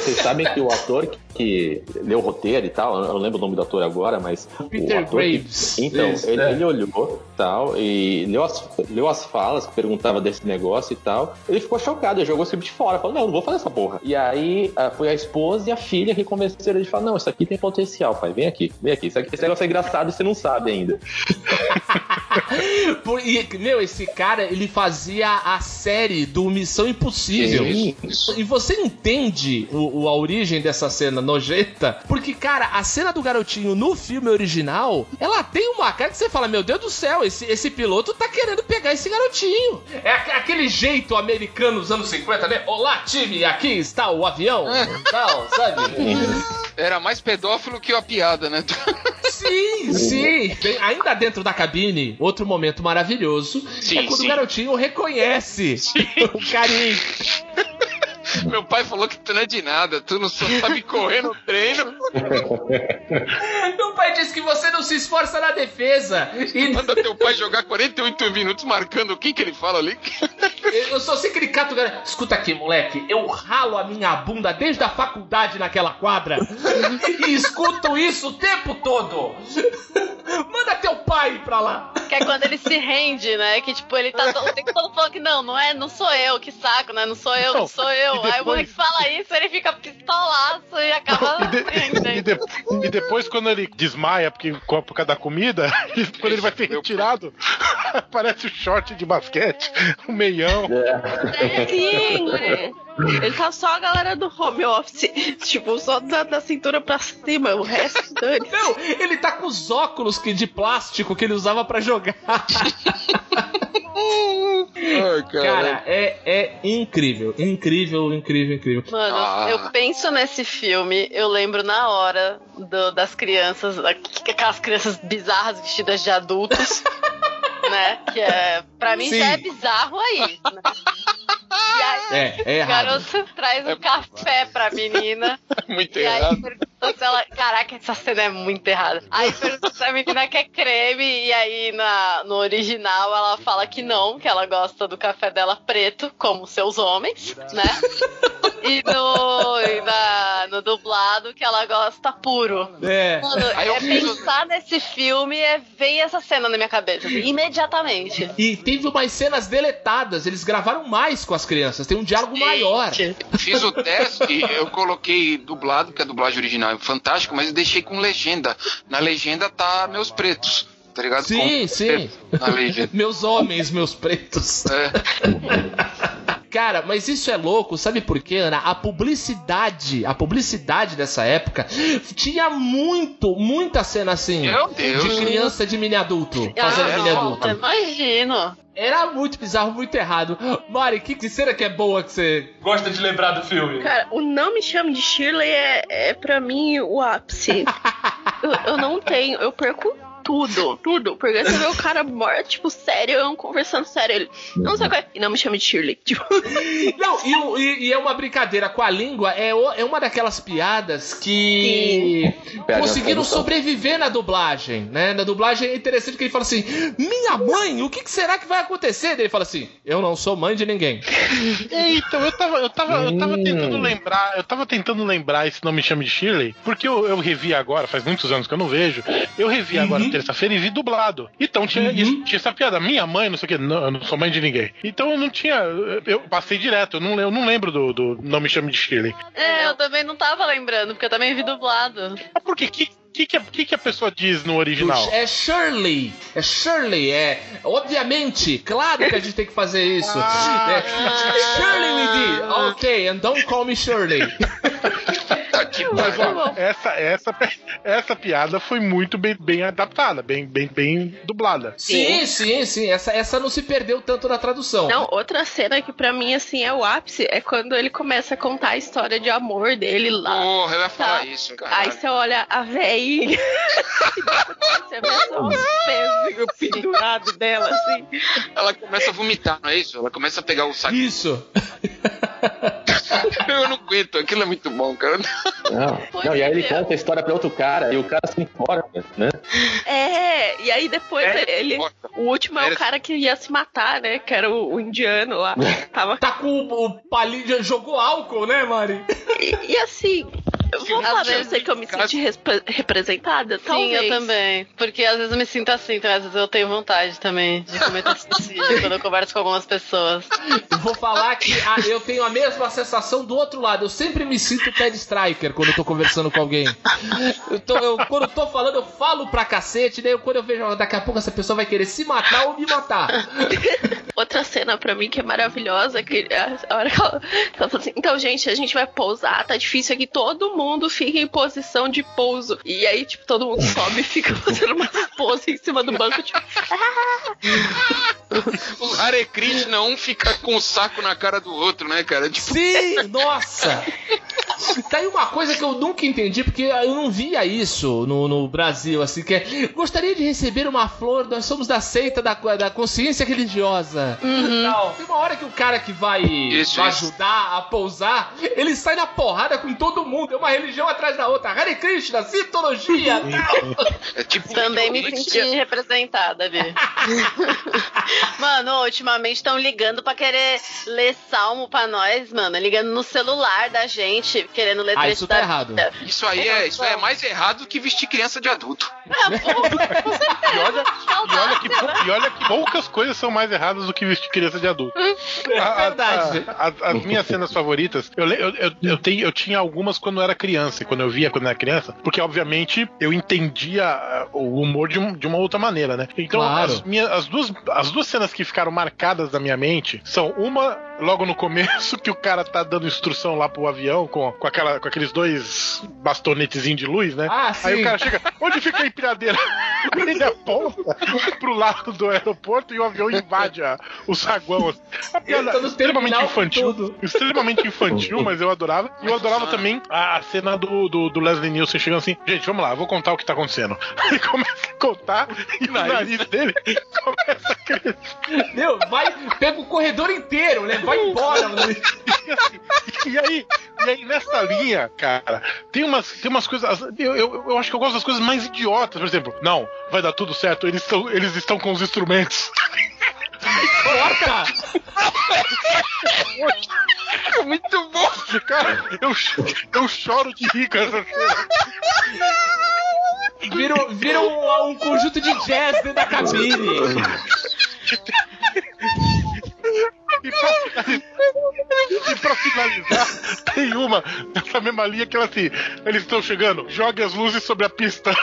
Speaker 7: Vocês sabem que o ator que, que leu o roteiro e tal, eu não lembro o nome do ator agora, mas.
Speaker 2: Peter
Speaker 7: o ator que-
Speaker 2: Graves.
Speaker 7: então,
Speaker 2: Isso,
Speaker 7: ele,
Speaker 2: é.
Speaker 7: ele olhou tal, e leu as, leu as falas que perguntava desse negócio e tal. Ele ficou chocado, ele jogou esse de fora. Falou, não, não vou fazer essa porra. E aí ah, foi a esposa e a filha que convenceram ele de falar: não, isso aqui tem potencial, pai. Vem aqui, vem aqui. Isso aqui esse negócio é engraçado e você não sabe ainda. <laughs>
Speaker 2: Por- e, meu, esse cara, ele fazia a série do Missão Impossível.
Speaker 1: Isso.
Speaker 2: E você entende o, o- a origem dessa cena nojenta? Porque, cara, a cena do garotinho no filme original, ela tem uma cara que você fala, meu Deus do céu, esse, esse piloto tá querendo pegar esse garotinho. É aque- aquele jeito americano dos anos 50, né? Olá, time, aqui está o avião. Tal, sabe? <laughs>
Speaker 1: Era mais pedófilo que a piada, né? <laughs>
Speaker 2: Sim, sim. Bem, ainda dentro da cabine, outro momento maravilhoso
Speaker 1: Sim,
Speaker 2: é quando
Speaker 1: sim.
Speaker 2: o garotinho reconhece o carinho. <laughs> <laughs>
Speaker 1: Meu pai falou que tu não é de nada, tu não só sabe correr no treino, <laughs>
Speaker 2: pai disse que você não se esforça na defesa. E <laughs>
Speaker 1: manda teu pai jogar 48 minutos marcando o que que ele fala ali. <laughs>
Speaker 2: eu sou aquele cato, cara. Escuta aqui, moleque. Eu ralo a minha bunda desde a faculdade naquela quadra. e escuto isso o tempo todo. Manda teu pai pra lá.
Speaker 6: Que é quando ele se rende, né? Que tipo, ele tá todo- o tempo todo falando que não, não é, não sou eu, que saco, né? Não sou eu, não sou eu.
Speaker 5: E
Speaker 6: Aí o moleque fala isso, ele fica pistolaço e acaba
Speaker 5: E, de-
Speaker 6: rendendo.
Speaker 5: e de- e depois, quando ele desmaia porque, por causa da comida, <laughs> quando ele vai ser retirado, <laughs> aparece o short de basquete, o meião.
Speaker 3: Sim! <laughs> Ele tá só a galera do home office. Tipo, só da, da cintura pra cima. O resto, dane.
Speaker 2: Não, ele tá com os óculos que, de plástico que ele usava pra jogar.
Speaker 1: Ai,
Speaker 2: Cara, é, é incrível. Incrível, incrível, incrível.
Speaker 6: Mano,
Speaker 1: Ah.
Speaker 6: eu penso nesse filme, eu lembro na hora do- das crianças, aquelas crianças bizarras vestidas de adultos, <laughs> né? Que é, pra mim
Speaker 2: Sim.
Speaker 6: já é bizarro aí. Né? E aí,
Speaker 2: É, é
Speaker 6: o
Speaker 2: errado.
Speaker 6: garoto traz um café pra menina. <laughs>
Speaker 1: Muito
Speaker 6: E aí
Speaker 1: errado.
Speaker 6: perguntou se ela. Caraca, essa cena é muito errada. Aí perguntou se a menina quer creme, e aí na, no original ela fala que não, que ela gosta do café dela preto, como seus homens, né? E no, e na- no dublado que ela gosta puro.
Speaker 2: É.
Speaker 6: Mano,
Speaker 1: Aí eu
Speaker 6: é pensar nesse filme é ver essa cena na minha cabeça, assim, imediatamente.
Speaker 2: E teve umas cenas deletadas, eles gravaram mais com as crianças, tem um diálogo maior.
Speaker 1: Fiz o teste, eu coloquei dublado, porque a dublagem original é fantástico, mas deixei com legenda. Na legenda tá meus pretos, tá ligado?
Speaker 2: Sim,
Speaker 1: Com-
Speaker 2: sim.
Speaker 1: Na legenda. <laughs>
Speaker 2: Meus homens, meus pretos.
Speaker 1: É. <laughs>
Speaker 2: Cara, mas isso é louco, sabe por quê, Ana? A publicidade, a publicidade dessa época tinha muito, muita cena assim.
Speaker 1: Meu Deus.
Speaker 2: De criança de mini adulto, fazendo
Speaker 6: Ah,
Speaker 2: mini adulto.
Speaker 6: Imagino.
Speaker 2: Era muito bizarro, muito errado. Mari, que, que cena que é boa que você gosta de lembrar do filme?
Speaker 3: Cara, o Não Me Chame de Shirley é, é pra mim o ápice. <laughs> eu, eu não tenho, eu perco tudo, tudo. Porque você vê o cara morto, tipo, sério, conversando sério. Ele, não sei o que é. E não me chame de Shirley. <laughs> Tipo,
Speaker 2: Não, e, e- e é uma brincadeira com a língua, é, o- é uma daquelas piadas que
Speaker 7: Pega
Speaker 2: conseguiram
Speaker 7: tradução.
Speaker 2: sobreviver na dublagem, né? Na dublagem é interessante que ele fala assim: Minha mãe, o que, que será que vai acontecer? Daí ele fala assim: Eu não sou mãe de ninguém. <laughs>
Speaker 5: É, então, eu tava, eu tava, eu tava
Speaker 7: Hum.
Speaker 5: tentando lembrar, eu tava tentando lembrar esse Não Me Chame de Shirley, porque eu, eu revi agora, faz muitos anos que eu não vejo, eu revi agora terça-feira e vi dublado. Então tinha, isso- tinha essa piada, minha mãe, não sei o que, não, eu não sou mãe de ninguém. Então eu não tinha, eu passei direto, eu não, eu não lembro do, do Não Me Chame de Shirley.
Speaker 6: É, eu também não tava lembrando, porque eu também vi dublado.
Speaker 5: Mas por quê? Que, que, que, a- que, que a pessoa diz no original?
Speaker 2: É Shirley. É Shirley. É. Obviamente, claro que a gente tem que fazer isso. É, Shirley me did. Ok, and don't call me Shirley. <laughs>
Speaker 1: Tá que pariu.
Speaker 5: ó, essa, essa, essa piada foi muito bem, bem adaptada, bem, bem, bem dublada.
Speaker 2: Sim, sim, sim. Essa, essa não se perdeu tanto na tradução.
Speaker 3: não, outra cena que pra mim, assim, é o ápice é quando ele começa a contar a história de amor dele lá.
Speaker 1: Porra, eu ia falar
Speaker 3: Tá.
Speaker 1: isso, cara.
Speaker 3: Aí você olha a veinha. <laughs> você vê só os pezinhos pendurados dela, assim. <laughs>
Speaker 1: Ela começa a vomitar, não é isso? Ela começa a pegar o saco.
Speaker 2: Isso. <laughs> <laughs>
Speaker 1: Eu não aguento, aquilo é muito bom, cara.
Speaker 7: Não, não, e aí ele conta a história pra outro cara e o cara se importa, né?
Speaker 3: É, e aí depois ele. O último é o cara que ia se matar, né? Que era o, o indiano lá. <laughs> Tava.
Speaker 2: Tá com o, o palito. Jogou álcool, né, Mari?
Speaker 3: E, e assim, Eu vou falar pra você que eu me senti respe- representada?
Speaker 6: Sim,
Speaker 3: Talvez.
Speaker 6: eu também. Porque às vezes eu me sinto assim, então às vezes eu tenho vontade também de cometer suicídio quando eu converso com algumas pessoas.
Speaker 2: Eu vou falar que ah, eu tenho a mesma sensação do outro lado. Eu sempre me sinto Ted Striker quando eu tô conversando com alguém. Então, eu, quando eu tô falando, eu falo pra cacete, daí eu- quando eu vejo, daqui a pouco essa pessoa vai querer se matar ou me matar. <laughs>
Speaker 3: Outra cena pra mim que é maravilhosa, que a, a hora que ela, que ela fala assim, então, gente, a gente vai pousar, tá difícil aqui, todo mundo fica em posição de pouso. E aí, tipo, todo mundo sobe e fica <laughs> fazendo uma pose em cima do banco, tipo, <laughs>
Speaker 1: O Hare Krishna, um fica com o saco na cara do outro, né, cara? Tipo,
Speaker 2: Sim, nossa! Tá aí uma coisa que eu nunca entendi, porque eu não via isso no, no Brasil, assim, que é, gostaria de receber uma flor, nós somos da seita da, da consciência religiosa. Não, tem uma hora que o cara que vai,
Speaker 1: Isso,
Speaker 2: vai
Speaker 1: isso.
Speaker 2: ajudar a pousar, ele sai na porrada com todo mundo, é uma religião atrás da outra. Hare Krishna, Sintologia, tal. <laughs>
Speaker 1: é tipo.
Speaker 6: Também me senti representada, Bi. <laughs> <laughs> mano, ultimamente estão ligando pra querer ler salmo pra nós, mano. Ligando no celular da gente, querendo ler
Speaker 2: Ah,
Speaker 6: trecho
Speaker 2: isso tá
Speaker 6: da
Speaker 2: errado.
Speaker 1: Isso aí é, isso é mais errado que vestir criança de adulto. <laughs>
Speaker 5: E olha, e, olha que, e olha que poucas coisas são mais erradas do que vestir criança de adulto. A- a-
Speaker 2: verdade.
Speaker 5: a- as- as minhas cenas favoritas, eu, eu, eu, eu, tenho, eu tinha algumas quando eu era criança, e quando eu via quando eu era criança, porque obviamente eu entendia ah, o humor de, um- de uma outra maneira, né? Então
Speaker 2: Claro.
Speaker 5: as, minhas, as, duas, as duas cenas que ficaram marcadas na minha mente são uma logo no começo, que o cara tá dando instrução lá pro avião com, com, aquela, com aqueles dois bastonetezinhos de luz, né?
Speaker 2: Ah,
Speaker 5: Aí
Speaker 2: sim.
Speaker 5: o cara chega, onde fica a empilhadeira? <laughs> Ele aponta pro lado do aeroporto e o avião invade a- o saguão. A piada
Speaker 2: no
Speaker 5: extremamente infantil.
Speaker 2: tudo.
Speaker 5: Extremamente infantil, mas eu adorava. E eu adorava também a, cena do, do, do Leslie Nielsen chegando assim, gente, vamos lá, vou contar o que tá acontecendo. <laughs> Ele começa a contar e o nariz dele começa a crescer.
Speaker 2: Meu, vai, pega o corredor inteiro, né? Vai embora. <laughs>
Speaker 5: E, aí, e aí nessa linha, cara, tem umas, tem umas coisas. Eu, eu, eu acho que eu gosto das coisas mais idiotas. Por exemplo, não, vai dar tudo certo, eles estão, eles estão com os instrumentos.
Speaker 2: Corta!
Speaker 1: É <laughs> muito bom.
Speaker 5: Cara, eu, eu choro de rir com essa cena.
Speaker 2: Vira, vira um, um conjunto de jazz dentro da cabine. <laughs>
Speaker 5: E pra, finalizar, e pra finalizar, tem uma nessa mesma linha que ela assim: eles estão chegando, jogue as luzes sobre a pista. <laughs>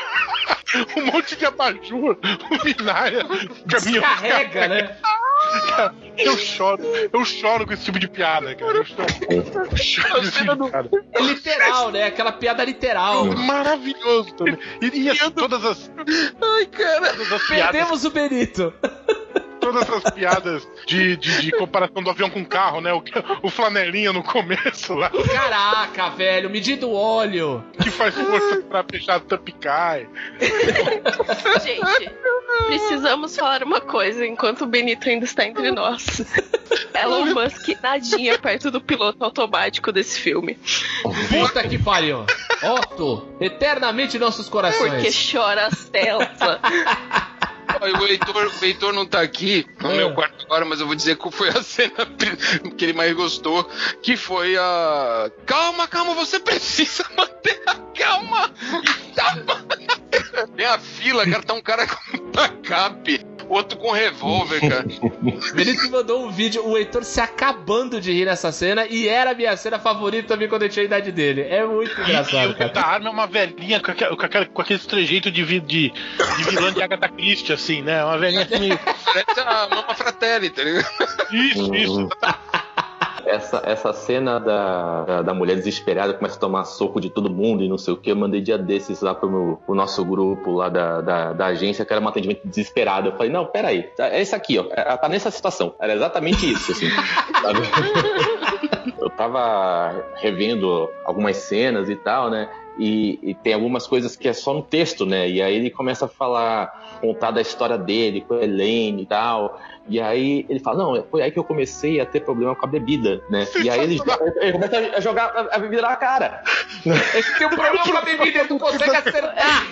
Speaker 5: Um monte de abajur, luminária, caminhão.
Speaker 2: Descarrega, né?
Speaker 5: Cara, <laughs> Eu choro, eu choro com esse tipo de piada, cara. Eu choro, eu choro esse tipo de piada.
Speaker 2: É literal, né? Aquela piada literal.
Speaker 5: Maravilhoso também. E, e assim, todas as. Ai, cara. As piadas,
Speaker 2: Perdemos o Benito.
Speaker 5: Todas as piadas de, de, de comparação do avião com o carro, né? O, o flanelinha no começo lá,
Speaker 2: Caraca, velho, medindo óleo.
Speaker 5: que faz força pra fechar e cai.
Speaker 3: Gente, precisamos falar uma coisa enquanto o Benito ainda está entre nós. Elon Musk nadinha perto do piloto automático desse filme.
Speaker 2: Puta que pariu. Otto, eternamente nossos corações.
Speaker 3: Porque chora as telas.
Speaker 1: O Heitor, o Heitor não tá aqui no
Speaker 2: É.
Speaker 1: meu quarto agora, mas eu vou dizer qual foi a <laughs> cena que ele mais gostou, que foi a. Calma, calma, você precisa manter a calma! <laughs> E tapa! Tem a fila, cara, tá um cara com tacape, outro com revólver, cara.
Speaker 2: O Benito me mandou um vídeo, o Heitor se acabando de rir nessa cena e era a minha cena favorita também quando eu tinha a idade dele. É muito
Speaker 5: E
Speaker 2: engraçado,
Speaker 5: o
Speaker 2: cara.
Speaker 5: da arma é uma velhinha com, aquele, com, aquele, com aquele trejeito de, vi- de, de vilã de Agatha Christie, assim, né? Uma velhinha assim meio.
Speaker 1: Parece a Mama Fratelli, tá ligado?
Speaker 5: Isso, isso. <laughs>
Speaker 7: Essa, essa cena da, da, da mulher desesperada começa a tomar soco de todo mundo e não sei o que. Eu mandei dia desses lá pro, meu, pro nosso grupo lá da, da, da agência, que era um atendimento desesperado. Eu falei, não, peraí, tá- é isso aqui, ó. Ela tá nessa situação. Era exatamente isso, assim. <laughs> Eu tava revendo algumas cenas e tal, né? E, e tem algumas coisas que é só no texto, né? E aí ele começa a falar, contar da história dele com a Helene e tal. E aí ele fala, não, foi aí que eu comecei a ter problema com a bebida, né? E aí ele, ele começa a jogar a, bebida na cara.
Speaker 2: Tem um problema com a bebida, tu consegue acertar.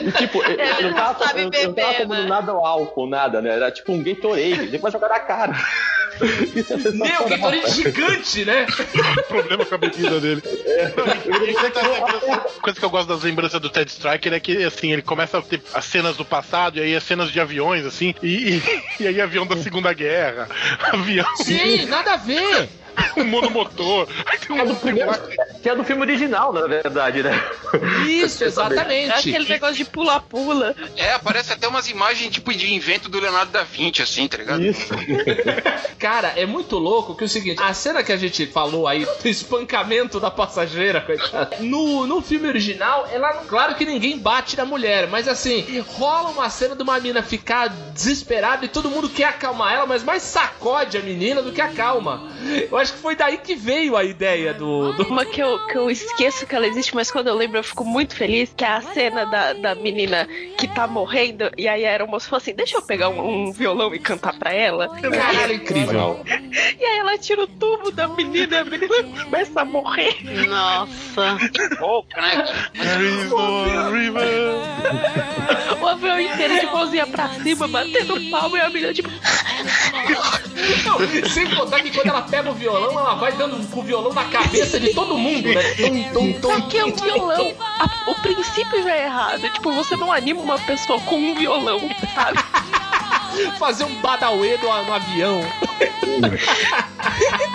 Speaker 7: E, tipo, ele,
Speaker 6: Ele
Speaker 7: não
Speaker 6: não
Speaker 7: tava,
Speaker 6: sabe
Speaker 7: ele não tava
Speaker 6: beber,
Speaker 7: tomando
Speaker 6: né?
Speaker 7: nada ao álcool, nada, né? Era tipo um Gatorade, ele a jogar na cara.
Speaker 2: Meu, Gatorade gigante, né? <laughs>
Speaker 5: problema com a bebida dele. A coisa que eu gosto das lembranças do Ted Striker é que, assim, ele começa a ter as cenas do passado e aí as cenas de aviões, assim, e, e, e aí avião da Segunda Guerra, avião
Speaker 2: Sim, nada a ver. <laughs>
Speaker 5: um monomotor. Aí
Speaker 7: é do primeiro, que é do filme original, na verdade, né?
Speaker 2: Isso, <laughs>
Speaker 3: É
Speaker 2: exatamente.
Speaker 3: aquele negócio de pula-pula.
Speaker 1: É, aparece até umas imagens tipo de invento do Leonardo da Vinci, assim, tá ligado?
Speaker 7: Isso. <laughs>
Speaker 2: Cara, é muito louco que é o seguinte, a cena que a gente falou aí do espancamento da passageira, coitada, no, no filme original, ela claro que ninguém bate na mulher, mas assim, rola uma cena de uma mina ficar desesperada e todo mundo quer acalmar ela, mas mais sacode a menina do que acalma. Eu acho que foi daí que veio a ideia do, do
Speaker 3: Uma que eu, que eu esqueço que ela existe, mas quando eu lembro eu fico muito feliz, que é a cena da, da menina que tá morrendo, e aí a aeromoça falou assim, deixa eu pegar um, um violão e cantar pra ela.
Speaker 2: Caralho, incrível.
Speaker 3: E aí ela tira o tubo da menina e a menina começa a morrer.
Speaker 6: Nossa.
Speaker 1: Pouca, né?
Speaker 3: O avião inteiro de mãozinha pra cima, batendo palma e a menina tipo...
Speaker 2: Não, sem contar que quando ela pega o violão, ela vai dando com o violão na cabeça de todo mundo, né? Tum, tum, tum,
Speaker 3: Só que é um violão. A- o princípio já é errado. Tipo, você não anima uma pessoa com um violão, sabe?
Speaker 2: Fazer um badauê no, no avião. <laughs>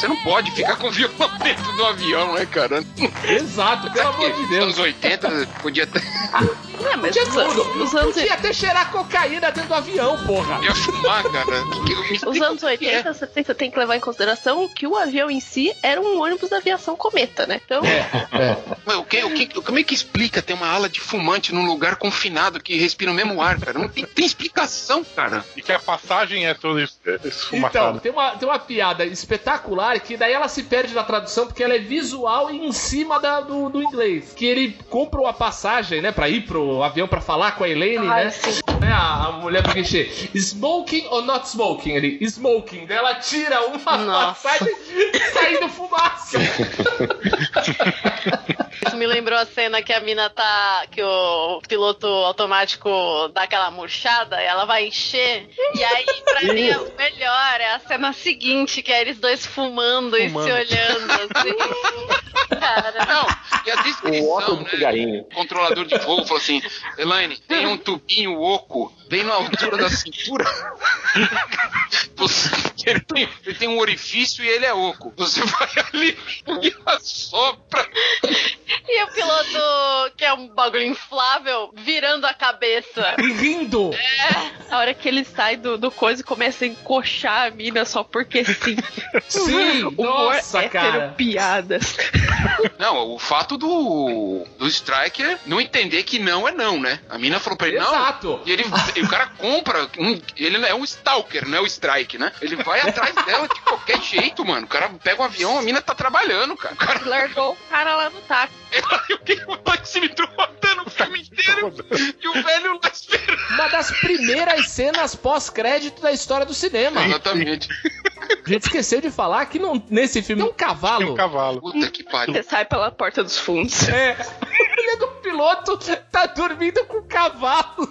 Speaker 1: Você não pode ficar com o violão dentro do avião, né, cara?
Speaker 2: Exato, pelo amor de Deus.
Speaker 1: Anos 80 podia ter.
Speaker 3: É, mas
Speaker 2: Podia tudo.
Speaker 3: os anos,
Speaker 2: Podia até cheirar cocaína dentro do avião, porra.
Speaker 1: Ia fumar, cara.
Speaker 3: Os anos
Speaker 1: o que é.
Speaker 3: 80, 70, você tem que levar em consideração que o avião em si era um ônibus da aviação cometa, né? Então,
Speaker 1: Ué, o que, o que, como é que explica ter uma ala de fumante num lugar confinado que respira o mesmo ar, cara? Não tem, tem explicação, cara.
Speaker 5: E que a passagem é toda es-
Speaker 2: Então,
Speaker 5: esfumaçada.
Speaker 2: tem uma, tem uma piada espetacular que daí ela se perde na tradução porque ela é visual e em cima da- do, do inglês. Que ele compra uma passagem, né, pra ir pro avião pra falar com a Elaine,
Speaker 3: Ai,
Speaker 2: né?
Speaker 3: sim.
Speaker 2: né, A, a mulher do guichê. Smoking or not smoking? Ele, smoking. Daí ela tira uma
Speaker 6: Nossa.
Speaker 2: passagem saindo fumaça. <laughs>
Speaker 6: Isso me lembrou a cena que a mina tá. que o piloto automático dá aquela murchada e ela vai encher. E aí, pra mim, o melhor é a cena seguinte, que é eles dois fumando, e
Speaker 5: Fumando.
Speaker 6: se olhando assim. Cara.
Speaker 1: Não, e a
Speaker 7: O
Speaker 1: descrição,
Speaker 7: óculos do
Speaker 1: né?
Speaker 7: cigarrinho.
Speaker 1: O controlador de voo falou assim: Elaine, tem um tubinho oco bem na altura da cintura. Você- ele, tem, ele tem um orifício e ele é oco. Você vai ali e assopra.
Speaker 6: E o piloto, que é um bagulho inflável, virando a cabeça.
Speaker 2: E rindo.
Speaker 3: a hora que ele sai do, do coisa e começa a encoxar a mina só porque sim.
Speaker 2: Sim,
Speaker 3: Humor
Speaker 2: nossa,
Speaker 3: hétero,
Speaker 2: cara.
Speaker 3: piadas.
Speaker 1: Não, o fato do, do Striker não entender que não é não, né? A mina falou pra ele, não.
Speaker 2: Exato.
Speaker 1: E ele, e o cara compra. um- ele é um stalker, não é o strike, né? Ele vai atrás <laughs> dela de qualquer jeito, mano. O cara pega um avião, a mina tá trabalhando, cara. O cara
Speaker 3: Largou o cara lá no táxi. <laughs>
Speaker 1: E o que o taxímetro rodando o filme inteiro e o velho lá esperando.
Speaker 2: Uma das primeiras cenas pós-crédito da história do cinema.
Speaker 1: Exatamente.
Speaker 2: A gente esqueceu de falar que não- nesse filme tem um
Speaker 5: Tem
Speaker 2: cavalo.
Speaker 5: um cavalo.
Speaker 1: Puta que pariu.
Speaker 3: Você sai pela porta dos fundos.
Speaker 2: É. <laughs> Mulher do piloto tá dormindo com o cavalo.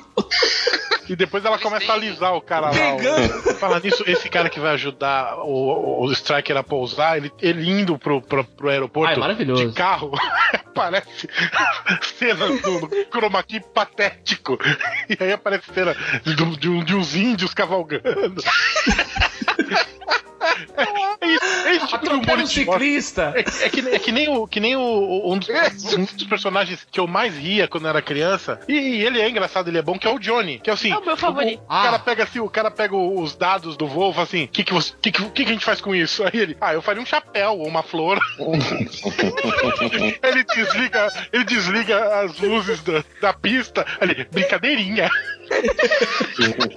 Speaker 5: E depois ela começa a alisar o cara lá.
Speaker 2: Pegando.
Speaker 5: o- Fala nisso, esse cara que vai ajudar o, o Striker a pousar, ele, ele indo pro, pro, pro aeroporto
Speaker 2: Ai, maravilhoso.
Speaker 5: de carro, <laughs> aparece cenas do, do chroma key patético. E aí aparece cena de, um- de uns índios cavalgando. <laughs> É, é tipo
Speaker 2: um ciclista.
Speaker 5: É, é que, é que nem, o, que nem o, o- um, dos, um dos personagens que eu mais ria quando eu era criança. E, e ele é engraçado, ele é bom, que é o Johnny. Que é assim.
Speaker 3: É o meu favorito.
Speaker 5: O,
Speaker 2: Ah.
Speaker 5: cara pega assim, o cara pega os dados do voo e fala assim: o que, que, você- que, que, que a gente faz com isso? Aí ele, ah, eu faria um chapéu ou uma flor. <laughs> ele desliga, ele desliga as luzes da, da pista. Ele, brincadeirinha.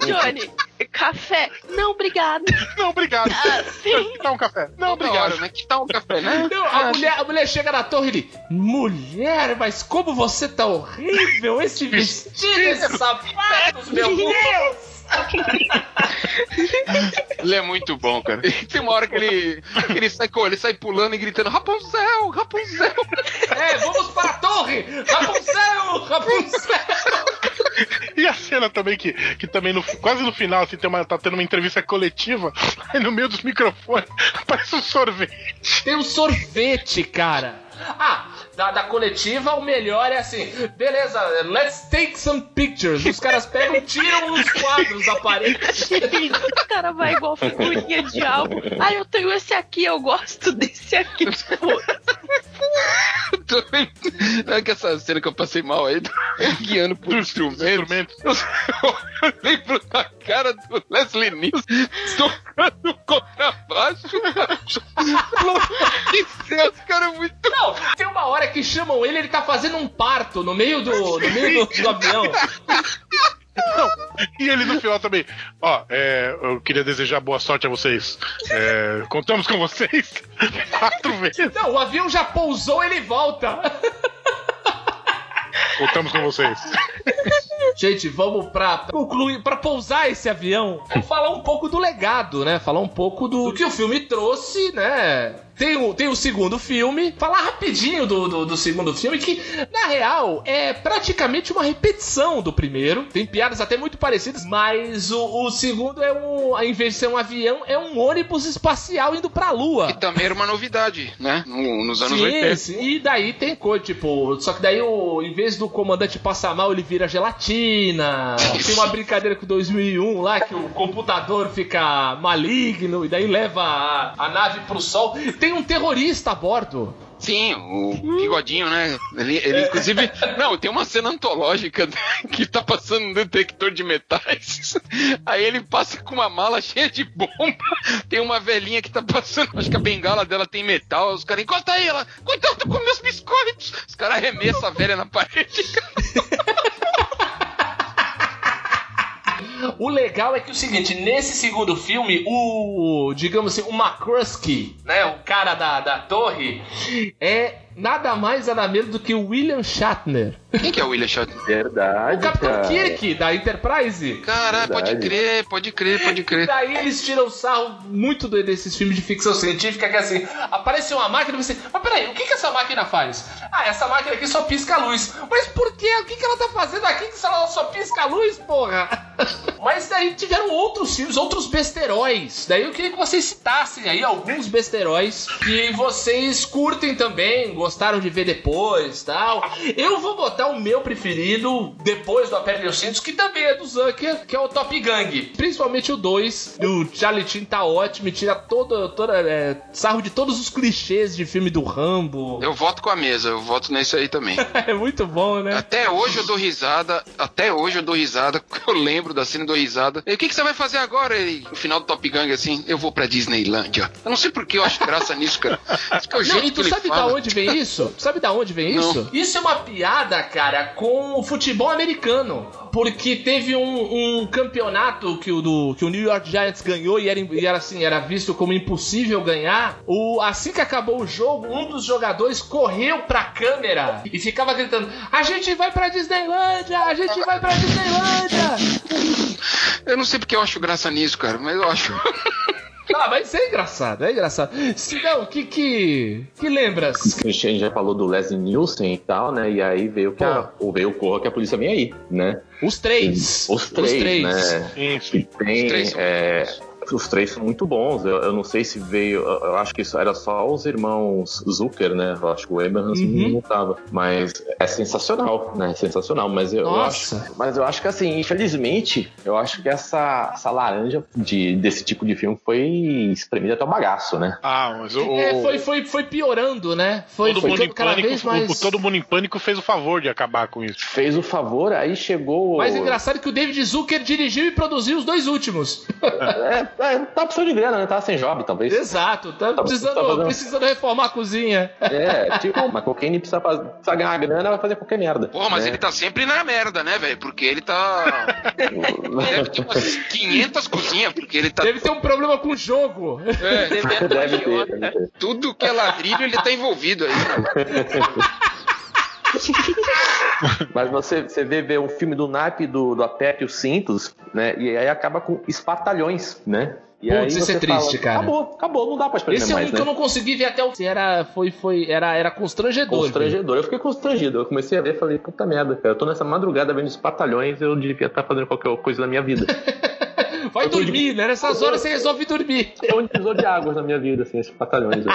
Speaker 3: Johnny, café? Não, obrigado. <laughs>
Speaker 5: Não, obrigado.
Speaker 3: Ah, sim.
Speaker 5: Que <laughs> tal um café? Não,
Speaker 1: Toda
Speaker 5: obrigado.
Speaker 1: hora, né? Que tal um café, né? <laughs>
Speaker 2: Não, a, mulher, a mulher chega na torre e ele, mulher, mas como você tá horrível, esse vestido, esses sapatos, meu Deus!
Speaker 1: Ele é muito bom, cara. Tem uma hora que ele, ele sai com ele sai pulando e gritando: Rapunzel, Rapunzel.
Speaker 2: É, vamos para a torre! Rapunzel! Rapunzel!
Speaker 5: Cena também que, que também no, quase no final assim, tem uma, tá tendo uma entrevista coletiva, aí no meio dos microfones <laughs> aparece um sorvete.
Speaker 2: Tem um sorvete, cara. Ah, da, da coletiva, o melhor é assim: beleza, let's take some pictures. Os caras pegam, <laughs> tiram os quadros da parede.
Speaker 3: o cara vai igual figurinha de álbum. Ah, eu tenho esse aqui, eu gosto desse aqui.
Speaker 1: Não é que essa cena que eu passei mal aí, guiando por instrumentos. <laughs> Eu lembro da cara do Leslie Nielsen tocando contrabaixo. Esse cara é muito.
Speaker 2: Não, tem uma hora que chamam ele, ele tá fazendo um parto no meio do, no meio do, do avião.
Speaker 5: Não, e ele no final também. Ó, é, eu queria desejar boa sorte a vocês. É, contamos com vocês <laughs> quatro vezes.
Speaker 2: Não, o avião já pousou, ele volta.
Speaker 5: Contamos com vocês.
Speaker 2: Gente, vamos pra concluir, pra pousar esse avião, vamos falar um pouco do legado, né? Falar um pouco do, do que o filme trouxe, né? Tem o, tem o segundo filme. Falar rapidinho do, do, do, segundo filme, que na real é praticamente uma repetição do primeiro. Tem piadas até muito parecidas, mas o, o segundo é um. Ao invés de ser um avião, é um ônibus espacial indo pra lua.
Speaker 1: Que também era uma novidade, né? No, nos anos
Speaker 2: sim,
Speaker 1: 80.
Speaker 2: Sim, e daí tem coisa, tipo. Só que daí, o, em vez do comandante passar mal, ele vira gelatina. <laughs> tem uma brincadeira com 2001 lá, que o computador fica maligno e daí leva a, a nave pro sol tem um terrorista a bordo.
Speaker 1: Sim, o bigodinho, né? Ele, ele é. inclusive. <laughs> Não, tem uma cena antológica que tá passando um detector de metais. Aí ele passa com uma mala cheia de bomba. Tem uma velhinha que tá passando. Acho que a bengala dela tem metal. Os caras, encosta aí, ela. Cuidado com meus biscoitos. Os caras arremessam a velha na parede. <laughs>
Speaker 2: O legal é que o seguinte, nesse segundo filme, o, digamos assim, o McCruskey, né, o cara da, da torre, é nada mais nada menos do que o William Shatner.
Speaker 1: Quem que é o William Shatner?
Speaker 7: Verdade.
Speaker 2: O Capitão cara. Kirk, da Enterprise.
Speaker 1: Caralho, pode crer, pode crer, pode crer. E
Speaker 2: daí eles tiram sarro muito desses filmes de ficção científica que é assim, aparece uma máquina e você, mas peraí, o que, que essa máquina faz? Ah, essa máquina aqui só pisca a luz. Mas por quê? O que, que ela tá fazendo aqui que ela só pisca a luz, porra? <laughs> Mas daí tiveram outros filmes, outros besteróis. Daí eu queria que vocês citassem aí alguns besteróis que vocês curtem também, gostaram de ver depois tal. Eu vou botar o meu preferido depois do Aperte os Cintos, que também é do Zucker, que é o Top Gang. Principalmente o 2. O Charlie Chin tá ótimo, tira todo, toda, é, sarro de todos os clichês de filme do Rambo.
Speaker 1: Eu voto com a mesa, eu voto nesse aí também. <laughs>
Speaker 2: é muito bom, né?
Speaker 1: Até hoje eu dou risada, até hoje eu dou risada, <laughs> eu lembro da cena e dou risada. E o que, que você vai fazer agora? Ele, no final do Top Gang, assim, eu vou pra Disneylandia. Eu não sei porque eu acho graça <laughs> nisso, cara. Acho que é o jeito
Speaker 2: não, e tu
Speaker 1: que
Speaker 2: sabe
Speaker 1: da
Speaker 2: onde vem isso? Sabe da onde vem isso? Não. Isso é uma piada, cara, com o futebol americano. Porque teve um, um campeonato que o, do, que o New York Giants ganhou e era, e era assim, era visto como impossível ganhar. O, assim que acabou o jogo, um dos jogadores correu pra câmera e ficava gritando: A gente vai pra Disneylândia! A gente vai pra Disneylândia!
Speaker 1: Eu não sei porque eu acho graça nisso, cara, mas eu acho. <laughs>
Speaker 2: Ah, mas é engraçado, é engraçado. Se não, que que que lembras?
Speaker 7: A gente já falou do Leslie Nielsen e tal, né? E aí veio que a, veio o Corra que a polícia vem aí, né?
Speaker 2: Os três.
Speaker 7: Os três, Os três. né?
Speaker 5: Isso. E
Speaker 7: tem, Os três é, os três são muito bons. Eu, eu, não sei se veio. Eu acho que isso era só os irmãos Zucker, né? Eu acho que o Abrams uhum. não tava. Mas é sensacional, né? É sensacional. Mas eu, eu, acho. Mas eu acho que assim, infelizmente, eu acho que essa, essa laranja de, desse tipo de filme foi espremida até o bagaço, né?
Speaker 5: Ah, mas o.
Speaker 2: É, foi, foi, foi piorando, né? Foi,
Speaker 5: todo,
Speaker 2: foi
Speaker 5: mundo cada pânico, vez mais. todo mundo em pânico fez o favor de acabar com isso.
Speaker 7: Fez o favor, aí chegou.
Speaker 2: Mas engraçado que o David Zucker dirigiu e produziu os dois últimos.
Speaker 7: é, é, tá precisando de grana, né? Tá sem job, talvez.
Speaker 2: Exato, tá, tá precisando, tá fazendo... precisando reformar a cozinha.
Speaker 7: É, tipo, mas cocaine precisa, precisa ganhar grana, vai fazer qualquer merda.
Speaker 1: Pô, mas né? ele tá sempre na merda, né, velho? Porque ele tá. <laughs> deve ter umas 500 cozinhas, porque ele tá.
Speaker 2: Deve ter um problema com o jogo.
Speaker 7: É, <laughs> deve, ter, deve ter.
Speaker 1: Tudo que é ladrilho, ele tá envolvido aí. <laughs> <laughs>
Speaker 7: Mas você, você vê, vê um filme do naipe do, do Aperte os Cintos, né? E aí acaba com espartalhões, né? E
Speaker 2: Putz, isso é triste,
Speaker 7: fala,
Speaker 2: cara.
Speaker 7: Acabou, acabou, não dá pra espremer
Speaker 2: Esse é um
Speaker 7: mais,
Speaker 2: que
Speaker 7: né?
Speaker 2: eu não consegui ver até o. Era, foi, foi, era, era constrangedor.
Speaker 7: Constrangedor. Eu fiquei constrangido. Eu comecei a ver e falei, puta merda, cara. Eu tô nessa madrugada vendo os batalhões, eu devia estar fazendo qualquer coisa na minha vida. <laughs>
Speaker 2: Vai
Speaker 7: Eu tô de-
Speaker 2: dormir, né? Nessas horas você resolve dormir.
Speaker 7: É um divisor de águas na minha vida, assim, esses batalhões.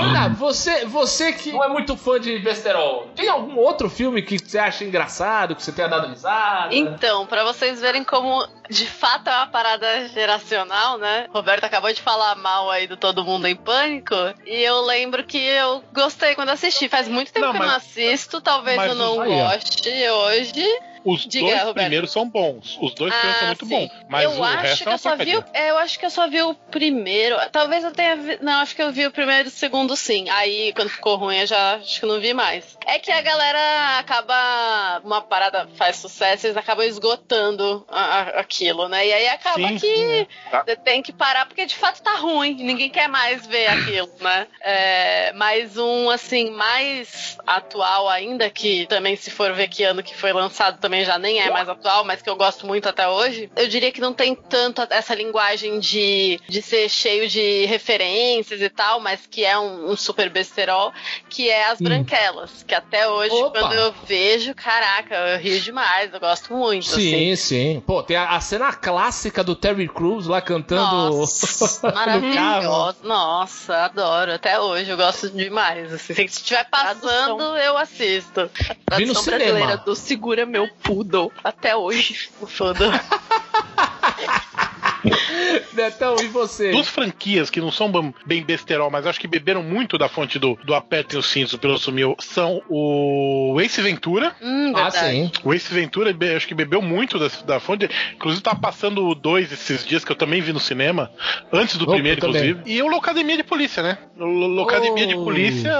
Speaker 2: Ana, <laughs> você, você que não é muito fã de besterol, tem algum outro filme que você acha engraçado, que você tenha dado risada?
Speaker 6: Então, pra vocês verem como de fato é uma parada geracional, né? Roberto acabou de falar mal aí do Todo Mundo em Pânico. E eu lembro que eu gostei quando assisti. Faz muito tempo
Speaker 5: Não,
Speaker 6: que eu não assisto, talvez
Speaker 5: mas
Speaker 6: eu não goste hoje.
Speaker 5: Os
Speaker 6: Diga,
Speaker 5: dois
Speaker 6: Roberto.
Speaker 5: primeiros são bons. Os dois primeiros são muito
Speaker 6: Ah, sim.
Speaker 5: bons. Mas
Speaker 6: eu
Speaker 5: o
Speaker 6: acho
Speaker 5: resto
Speaker 6: que
Speaker 5: é
Speaker 6: eu só vi, o- é, eu acho que eu só vi o primeiro. Talvez eu tenha vi, não, acho que eu vi o primeiro e o segundo sim. Aí quando ficou ruim eu já acho que não vi mais. É que a galera acaba uma parada faz sucesso, eles acabam esgotando a- a- aquilo, né? E aí acaba
Speaker 5: Sim,
Speaker 6: que
Speaker 5: sim, tá.
Speaker 6: você tem que parar porque de fato tá ruim, ninguém quer mais ver aquilo, né? É, mas um assim mais atual ainda que também se for ver que ano que foi lançado também já nem é mais atual, mas que eu gosto muito até hoje. Eu diria que não tem tanto essa linguagem de, de ser cheio de referências e tal, mas que é um, um super besterol, que é as branquelas, que até hoje
Speaker 2: Opa!
Speaker 6: quando eu vejo, caraca, eu rio demais, eu gosto muito.
Speaker 2: Sim,
Speaker 6: assim.
Speaker 2: sim. Pô, tem a, a cena clássica do Terry Crews lá cantando
Speaker 6: Nossa, <laughs>
Speaker 2: no carro.
Speaker 6: maravilhoso. Nossa, adoro. Até hoje eu gosto demais. Assim, se estiver passando, eu assisto.
Speaker 2: Vi no
Speaker 3: Tradução
Speaker 2: cinema.
Speaker 3: brasileira do Segura Meu Poodle. Até hoje.
Speaker 6: Foda. <laughs> <laughs>
Speaker 2: Netão, e você?
Speaker 5: Duas franquias que não são bem- besterol, mas acho que beberam muito da fonte do, do Apertem os Cintos Piloto Sumiu, são o Ace Ventura.
Speaker 6: Hum,
Speaker 2: Ah, sim.
Speaker 5: O Ace Ventura, acho que bebeu muito da, da fonte. Inclusive, tava passando o 2 esses dias, que eu também vi no cinema, antes do
Speaker 2: Opa,
Speaker 5: primeiro, inclusive. E o Locademia de Polícia, né? O Lo- Locademia de
Speaker 2: Oh.
Speaker 5: Polícia.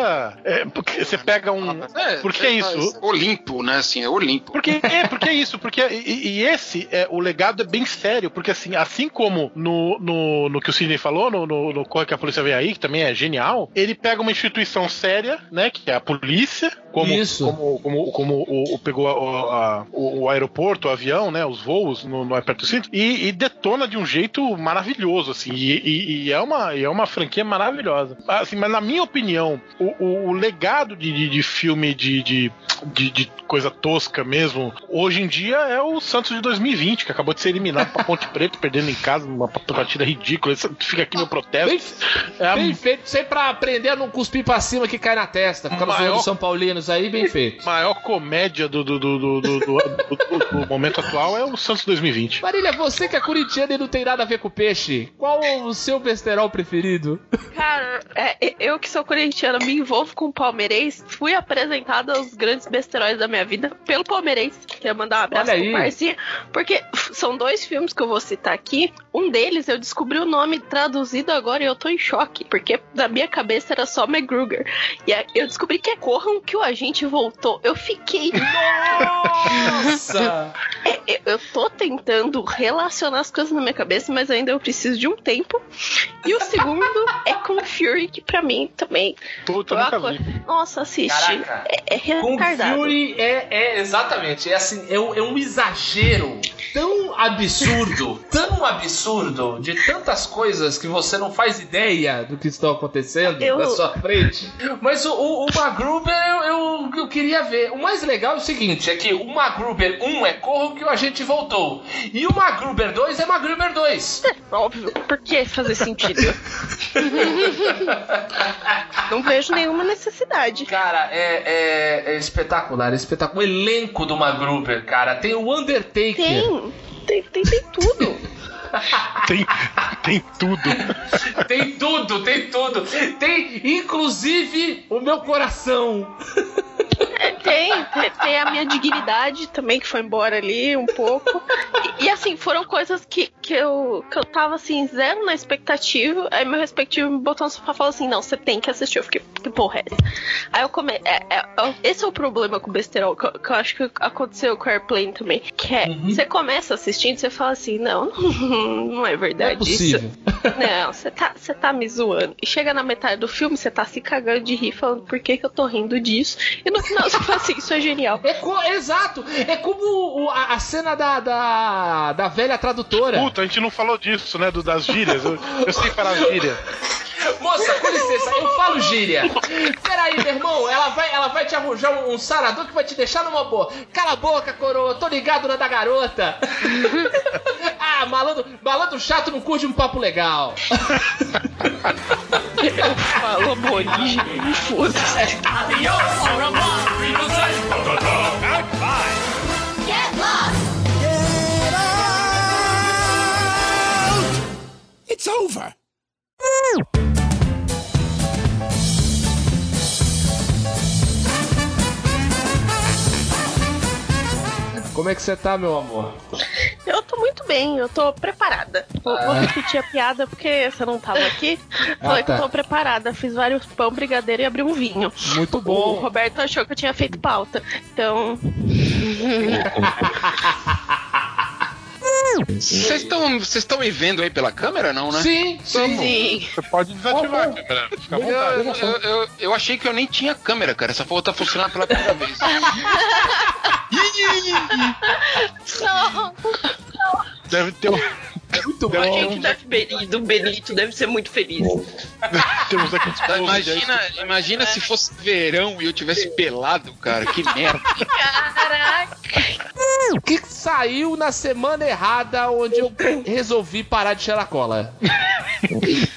Speaker 5: É, porque você pega um. Porque é isso.
Speaker 1: Olimpo, né? Assim, é Olimpo.
Speaker 5: Porque é, porque é isso, porque e, e esse é o legado é bem sério, porque assim, assim como no, no, no que o Sidney falou, no, no, no Corre que a Polícia Vem Aí, que também é genial, ele pega uma instituição séria, né, que é a polícia, como,
Speaker 2: Isso.
Speaker 5: como, como, como o, o- pegou a- a- o, o aeroporto, o avião, né, os voos no, no Aperto Cinto, e, e detona de um jeito maravilhoso, assim, e, e- e é, uma, é uma franquia maravilhosa. Assim, mas na minha opinião, o, o- legado de, de, de filme de, de, de, de coisa tosca mesmo, hoje em dia é o Santos de 2020, que acabou de ser eliminado pra Ponte Preta, <laughs> perdendo em casa, uma partida ridícula. Fica aqui meu protesto.
Speaker 2: Bem,
Speaker 5: É
Speaker 2: bem feito, sempre pra aprender a não cuspir pra cima que cai na testa. Ficando
Speaker 5: Maior-
Speaker 2: falando São Paulinos aí, bem <laughs> feito.
Speaker 5: maior comédia do, do, do, do, do- do- do- do momento atual é o Santos 2020.
Speaker 2: Marília, você que é corintiana e não tem nada a ver com peixe, qual o seu besterol preferido?
Speaker 3: Cara, é, eu que sou corintiana, me envolvo com o palmeirense. Fui apresentada aos grandes besteróis da minha vida pelo palmeirense. Queria mandar um abraço pro
Speaker 2: aí.
Speaker 3: Parcinha. Porque são dois filmes que eu vou citar aqui. Um deles eu descobri o nome traduzido agora e eu tô em choque. Porque na minha cabeça era só McGruger. E aí eu descobri que é Corram que o agente voltou. Eu fiquei. <laughs>
Speaker 2: Nossa!
Speaker 3: É, eu tô tentando relacionar as coisas na minha cabeça, mas ainda eu preciso de um tempo. E o segundo é com Fury, que pra mim também.
Speaker 5: Puta, nunca
Speaker 3: coisa-
Speaker 5: vi.
Speaker 3: Nossa, assiste.
Speaker 2: Caraca.
Speaker 3: É, é retardado.
Speaker 2: Fury é, é exatamente, é assim, é um, é um exagero tão absurdo, tão absurdo, de tantas coisas que você não faz ideia do que estão acontecendo
Speaker 3: Eu-
Speaker 2: na sua frente. Mas o, o, o MacGruber eu, eu, queria ver. O mais legal é o seguinte, é que o MacGruber 1 é Corro que o agente voltou. E o MacGruber 2 é MacGruber 2. <laughs>
Speaker 3: Óbvio. Por que fazer sentido? <laughs> Não vejo nenhuma necessidade.
Speaker 2: Cara, é, é, é espetacular, é espetacular. O elenco do MacGruber, cara. Tem o Undertaker.
Speaker 3: Tem. Tem, tem, tem tudo.
Speaker 5: Tem, tem tudo.
Speaker 2: Tem tudo, tem tudo. Tem inclusive o meu coração. <laughs>
Speaker 3: É, tem, tem, a minha dignidade também, que foi embora ali um pouco. E, e, assim, foram coisas que, que, eu, que eu tava assim, zero na expectativa. Aí meu respectivo me botou no sofá e falou assim: não, você tem que assistir. Eu fiquei, que porra é essa? Aí eu come... É, é, é, esse é o problema com o besterol, que eu, que eu acho que aconteceu com o Airplane também. Que é,
Speaker 2: Uhum.
Speaker 3: você começa assistindo você fala assim: não, não <laughs> é
Speaker 2: Não é
Speaker 3: verdade isso. <laughs> Não, você tá, você tá me zoando. E chega na metade do filme, você tá se cagando de rir, falando por que, que eu tô rindo disso. E no final você fala <laughs> assim, isso é genial.
Speaker 2: É co- exato! É como o- a, a cena da, da, da velha tradutora.
Speaker 5: Puta, a gente não falou disso, né? Do, das gírias. Eu, eu sei falar gíria.
Speaker 2: Moça, com licença, eu falo gíria. Peraí, meu irmão, ela vai, ela vai te arranjar um, um sarador que vai te deixar numa boa. Cala a boca, coroa, tô ligado na da garota. <laughs> ah, malandro, malandro chato não curte um papo legal. <laughs>
Speaker 3: Falou aborígene, foda-se.
Speaker 4: It's over.
Speaker 2: Como é que você tá, meu amor?
Speaker 3: Muito bem, eu tô preparada. Vou, vou repetir a piada porque você não tava aqui. Falei que
Speaker 2: tá.
Speaker 3: eu tô preparada. Fiz vários pão, brigadeiro e abri um vinho.
Speaker 2: Muito
Speaker 3: O
Speaker 2: bom.
Speaker 3: Roberto achou que eu tinha feito pauta. Então, <laughs> <laughs>
Speaker 1: Vocês estão vocês estão me vendo aí pela câmera, não, né?
Speaker 2: Sim, sim.
Speaker 3: sim.
Speaker 5: Você pode desativar a câmera. Fica à
Speaker 1: Eu,
Speaker 5: vontade.
Speaker 1: eu, eu, eu achei que eu nem tinha câmera, cara. Essa porra tá funcionando pela primeira vez. <laughs>
Speaker 3: Não,
Speaker 5: Deve ter um.
Speaker 2: Muito
Speaker 5: Deve ter
Speaker 3: gente
Speaker 5: um-
Speaker 3: deve Benito, do Benito deve ser muito feliz. <laughs>
Speaker 1: Imagina, imagina se fosse verão e eu tivesse pelado, cara. Que merda.
Speaker 3: Caraca.
Speaker 2: O que saiu na semana errada onde eu resolvi parar de cheirar cola?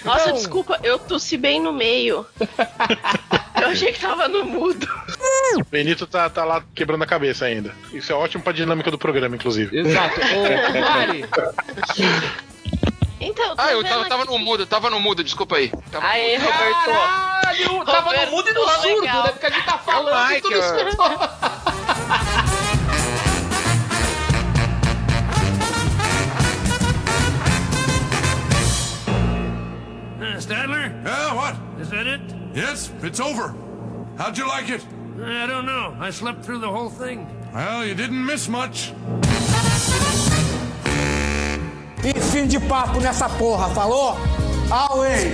Speaker 3: Nossa,
Speaker 2: Não.
Speaker 3: desculpa, eu tossi bem no meio. <laughs> Eu achei que tava no mudo.
Speaker 5: O Benito tá, tá lá quebrando a cabeça ainda. Isso é ótimo pra dinâmica do programa, inclusive.
Speaker 2: Exato. Ô, Mari,
Speaker 3: Então, tô
Speaker 1: Ah, eu tava, tava no mudo, tava no mudo, desculpa aí. Tava no
Speaker 3: Aê,
Speaker 1: mudo.
Speaker 3: Roberto.
Speaker 2: caralho, tava no
Speaker 3: Roberto,
Speaker 2: mudo e no
Speaker 3: tô
Speaker 2: surdo,
Speaker 3: legal.
Speaker 2: né? Porque a gente tá falando
Speaker 1: Ai,
Speaker 2: e tudo.
Speaker 8: Uh, Stadler?
Speaker 9: Yeah, what?
Speaker 8: Is that it?
Speaker 9: Yes, it's over. How'd you like it?
Speaker 8: I don't know. I slept through the whole thing.
Speaker 9: Well, you didn't miss much.
Speaker 4: E fim de papo nessa porra, falou? Away!